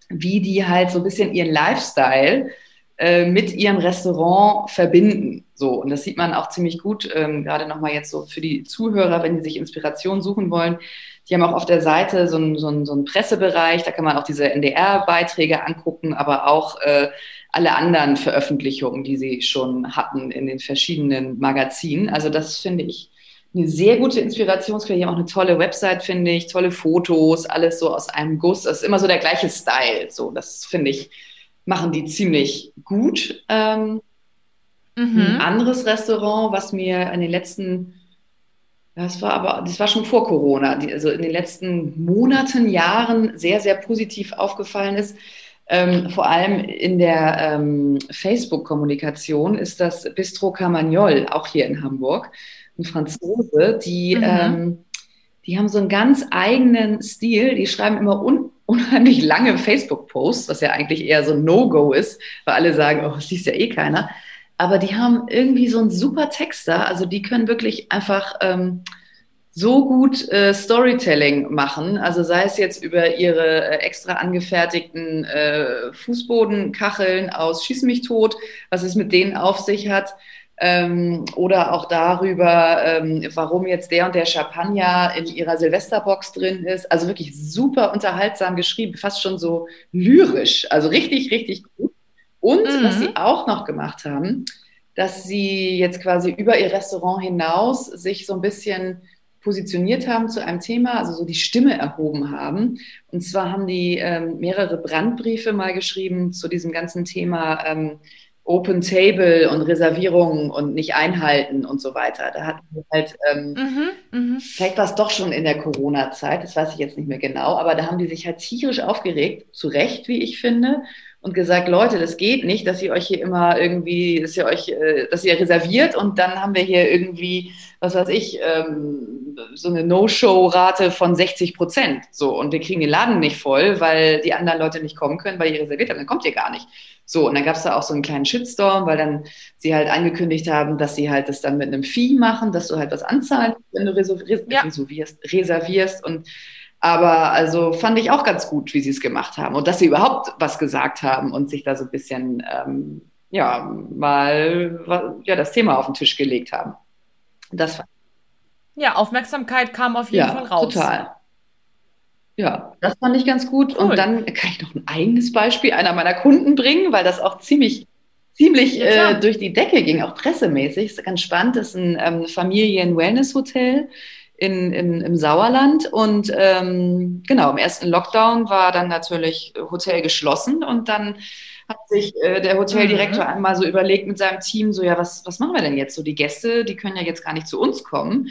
wie die halt so ein bisschen ihren Lifestyle äh, mit ihrem Restaurant verbinden. So, und das sieht man auch ziemlich gut, ähm, gerade nochmal jetzt so für die Zuhörer, wenn die sich Inspiration suchen wollen. Die haben auch auf der Seite so einen, so einen, so einen Pressebereich, da kann man auch diese NDR-Beiträge angucken, aber auch äh, alle anderen Veröffentlichungen, die sie schon hatten in den verschiedenen Magazinen. Also das finde ich eine sehr gute Inspirationsquelle. Die haben auch eine tolle Website, finde ich, tolle Fotos, alles so aus einem Guss. Das ist immer so der gleiche Style. So, das finde ich machen die ziemlich gut. Ähm, mhm. Ein anderes Restaurant, was mir in den letzten, das war aber, das war schon vor Corona, die, also in den letzten Monaten, Jahren sehr, sehr positiv aufgefallen ist, ähm, vor allem in der ähm, Facebook-Kommunikation ist das Bistro Camagnol, auch hier in Hamburg, ein Franzose, die, mhm. ähm, die haben so einen ganz eigenen Stil, die schreiben immer un unheimlich lange Facebook-Posts, was ja eigentlich eher so ein No-Go ist, weil alle sagen, oh, das liest ja eh keiner. Aber die haben irgendwie so einen super Texter, also die können wirklich einfach ähm, so gut äh, Storytelling machen. Also sei es jetzt über ihre äh, extra angefertigten äh, Fußbodenkacheln aus Schieß mich tot, was es mit denen auf sich hat, ähm, oder auch darüber, ähm, warum jetzt der und der Champagner in ihrer Silvesterbox drin ist. Also wirklich super unterhaltsam geschrieben, fast schon so lyrisch. Also richtig, richtig gut. Und mhm. was sie auch noch gemacht haben, dass sie jetzt quasi über ihr Restaurant hinaus sich so ein bisschen positioniert haben zu einem Thema, also so die Stimme erhoben haben. Und zwar haben die ähm, mehrere Brandbriefe mal geschrieben zu diesem ganzen Thema ähm, Open Table und Reservierungen und nicht einhalten und so weiter. Da hatten wir halt, ähm, mhm, mh. vielleicht war es doch schon in der Corona-Zeit, das weiß ich jetzt nicht mehr genau, aber da haben die sich halt tierisch aufgeregt, zu Recht, wie ich finde, und gesagt, Leute, das geht nicht, dass ihr euch hier immer irgendwie, dass ihr euch, äh, dass ihr reserviert und dann haben wir hier irgendwie, was weiß ich, ähm, so eine No-Show-Rate von 60 Prozent. So, und wir kriegen den Laden nicht voll, weil die anderen Leute nicht kommen können, weil ihr reserviert habt, dann kommt ihr gar nicht. So, und dann gab es da auch so einen kleinen Shitstorm, weil dann sie halt angekündigt haben, dass sie halt das dann mit einem Fee machen, dass du halt was anzahlst, wenn du reservierst, ja. reservierst. Und aber also fand ich auch ganz gut, wie sie es gemacht haben und dass sie überhaupt was gesagt haben und sich da so ein bisschen ähm, ja mal ja das Thema auf den Tisch gelegt haben. Das ja, Aufmerksamkeit kam auf jeden ja, Fall raus. Total. Ja, das fand ich ganz gut. Cool. Und dann kann ich noch ein eigenes Beispiel einer meiner Kunden bringen, weil das auch ziemlich, ziemlich ja, äh, durch die Decke ging, auch pressemäßig. Ist ganz spannend. Das ist ein ähm, Familien-Wellness-Hotel in, in, im Sauerland. Und ähm, genau, im ersten Lockdown war dann natürlich Hotel geschlossen und dann hat sich äh, der Hoteldirektor mhm. einmal so überlegt mit seinem Team, so ja, was, was machen wir denn jetzt? So die Gäste, die können ja jetzt gar nicht zu uns kommen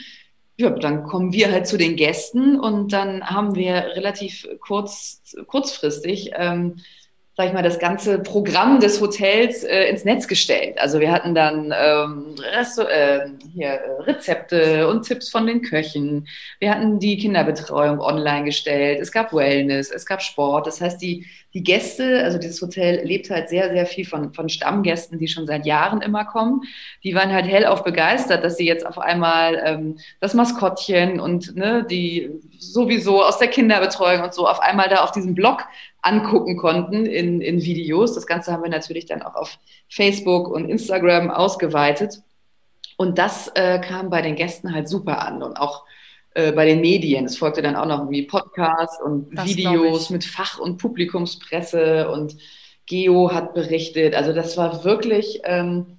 ja, dann kommen wir halt zu den Gästen und dann haben wir relativ kurz, kurzfristig ähm, sag ich mal, das ganze Programm des Hotels äh, ins Netz gestellt. Also wir hatten dann ähm, Resto äh, hier, äh, Rezepte und Tipps von den Köchen. Wir hatten die Kinderbetreuung online gestellt. Es gab Wellness, es gab Sport. Das heißt, die, die Gäste, also dieses Hotel lebt halt sehr, sehr viel von, von Stammgästen, die schon seit Jahren immer kommen. Die waren halt hellauf begeistert, dass sie jetzt auf einmal ähm, das Maskottchen und ne, die sowieso aus der Kinderbetreuung und so auf einmal da auf diesem Blog angucken konnten in, in Videos. Das Ganze haben wir natürlich dann auch auf Facebook und Instagram ausgeweitet. Und das äh, kam bei den Gästen halt super an und auch äh, bei den Medien. Es folgte dann auch noch irgendwie Podcasts und das Videos mit Fach- und Publikumspresse und Geo hat berichtet. Also das war wirklich, ähm,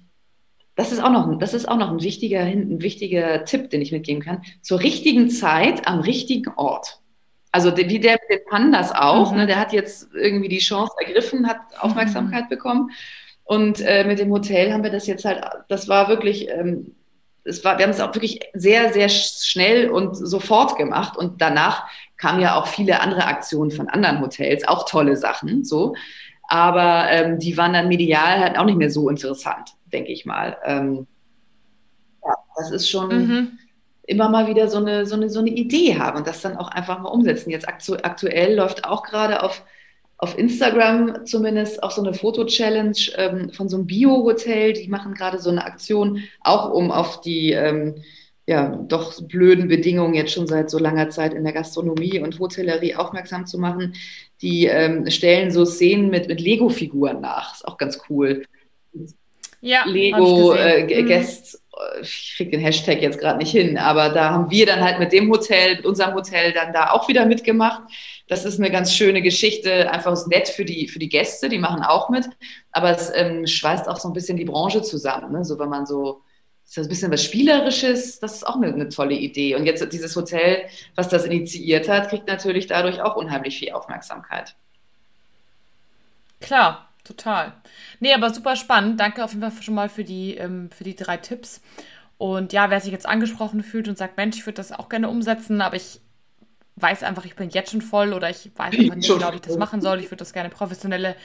das ist auch noch, das ist auch noch ein wichtiger, ein wichtiger Tipp, den ich mitgeben kann. Zur richtigen Zeit am richtigen Ort. Also wie der mit den Pandas auch, mhm. ne, der hat jetzt irgendwie die Chance ergriffen, hat Aufmerksamkeit mhm. bekommen. Und äh, mit dem Hotel haben wir das jetzt halt, das war wirklich, ähm, es war, wir haben es auch wirklich sehr, sehr schnell und sofort gemacht. Und danach kamen ja auch viele andere Aktionen von anderen Hotels, auch tolle Sachen, so. Aber ähm, die waren dann medial halt auch nicht mehr so interessant, denke ich mal. Ähm, ja, das ist schon, mhm immer mal wieder so eine, so eine, so eine Idee haben und das dann auch einfach mal umsetzen. Jetzt aktu aktuell läuft auch gerade auf auf Instagram zumindest auch so eine Foto-Challenge ähm, von so einem Bio-Hotel. Die machen gerade so eine Aktion, auch um auf die ähm, ja, doch blöden Bedingungen jetzt schon seit so langer Zeit in der Gastronomie und Hotellerie aufmerksam zu machen. Die ähm, stellen so Szenen mit, mit Lego-Figuren nach. Ist auch ganz cool. Ja, Lego äh, mhm. Guests, äh, ich kriege den Hashtag jetzt gerade nicht hin, aber da haben wir dann halt mit dem Hotel, mit unserem Hotel dann da auch wieder mitgemacht. Das ist eine ganz schöne Geschichte, einfach nett für die, für die Gäste, die machen auch mit, aber es ähm, schweißt auch so ein bisschen die Branche zusammen, ne? so wenn man so ist das ein bisschen was Spielerisches, das ist auch eine, eine, tolle Idee. Und jetzt dieses Hotel, was das initiiert hat, kriegt natürlich dadurch auch unheimlich viel Aufmerksamkeit. Klar, total. Nee, aber super spannend. Danke auf jeden Fall schon mal für die, ähm, für die drei Tipps. Und ja, wer sich jetzt angesprochen fühlt und sagt, Mensch, ich würde das auch gerne umsetzen, aber ich weiß einfach, ich bin jetzt schon voll oder ich weiß einfach nicht genau, wie ich das machen soll. Ich würde das gerne professionelle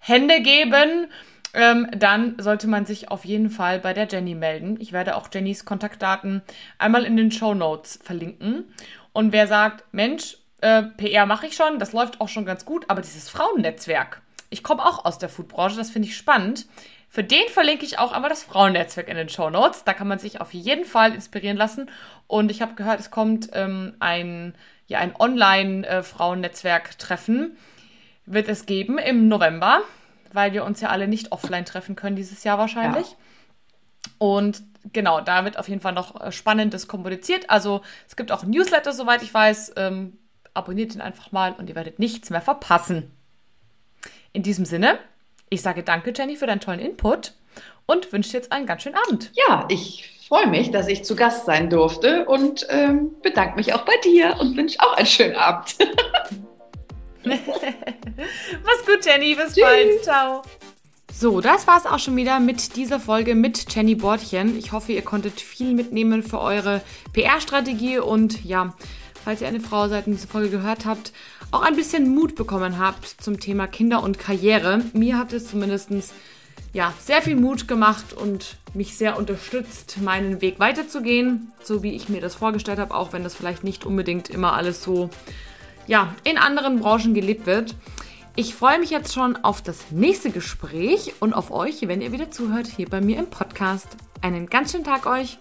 Hände geben ähm, dann sollte man sich auf jeden Fall bei der Jenny melden. Ich werde auch Jennys Kontaktdaten einmal in den Show Notes verlinken. Und wer sagt, Mensch, äh, PR mache ich schon, das läuft auch schon ganz gut, aber dieses Frauennetzwerk, ich komme auch aus der Foodbranche, das finde ich spannend. Für den verlinke ich auch einmal das Frauennetzwerk in den Show Notes. Da kann man sich auf jeden Fall inspirieren lassen. Und ich habe gehört, es kommt ähm, ein, ja, ein Online-Frauennetzwerk-Treffen. Äh, wird es geben im November weil wir uns ja alle nicht offline treffen können dieses Jahr wahrscheinlich. Ja. Und genau, da wird auf jeden Fall noch äh, Spannendes kommuniziert. Also es gibt auch ein Newsletter, soweit ich weiß. Ähm, abonniert ihn einfach mal und ihr werdet nichts mehr verpassen. In diesem Sinne, ich sage danke, Jenny, für deinen tollen Input und wünsche dir jetzt einen ganz schönen Abend. Ja, ich freue mich, dass ich zu Gast sein durfte und ähm, bedanke mich auch bei dir und wünsche auch einen schönen Abend. Mach's gut, Jenny. Bis Tschüss. bald. Ciao. So, das war's auch schon wieder mit dieser Folge mit Jenny Bordchen. Ich hoffe, ihr konntet viel mitnehmen für eure PR-Strategie und ja, falls ihr eine Frau seid und diese Folge gehört habt, auch ein bisschen Mut bekommen habt zum Thema Kinder und Karriere. Mir hat es zumindest ja, sehr viel Mut gemacht und mich sehr unterstützt, meinen Weg weiterzugehen, so wie ich mir das vorgestellt habe, auch wenn das vielleicht nicht unbedingt immer alles so ja, in anderen Branchen gelebt wird. Ich freue mich jetzt schon auf das nächste Gespräch und auf euch, wenn ihr wieder zuhört, hier bei mir im Podcast. Einen ganz schönen Tag euch!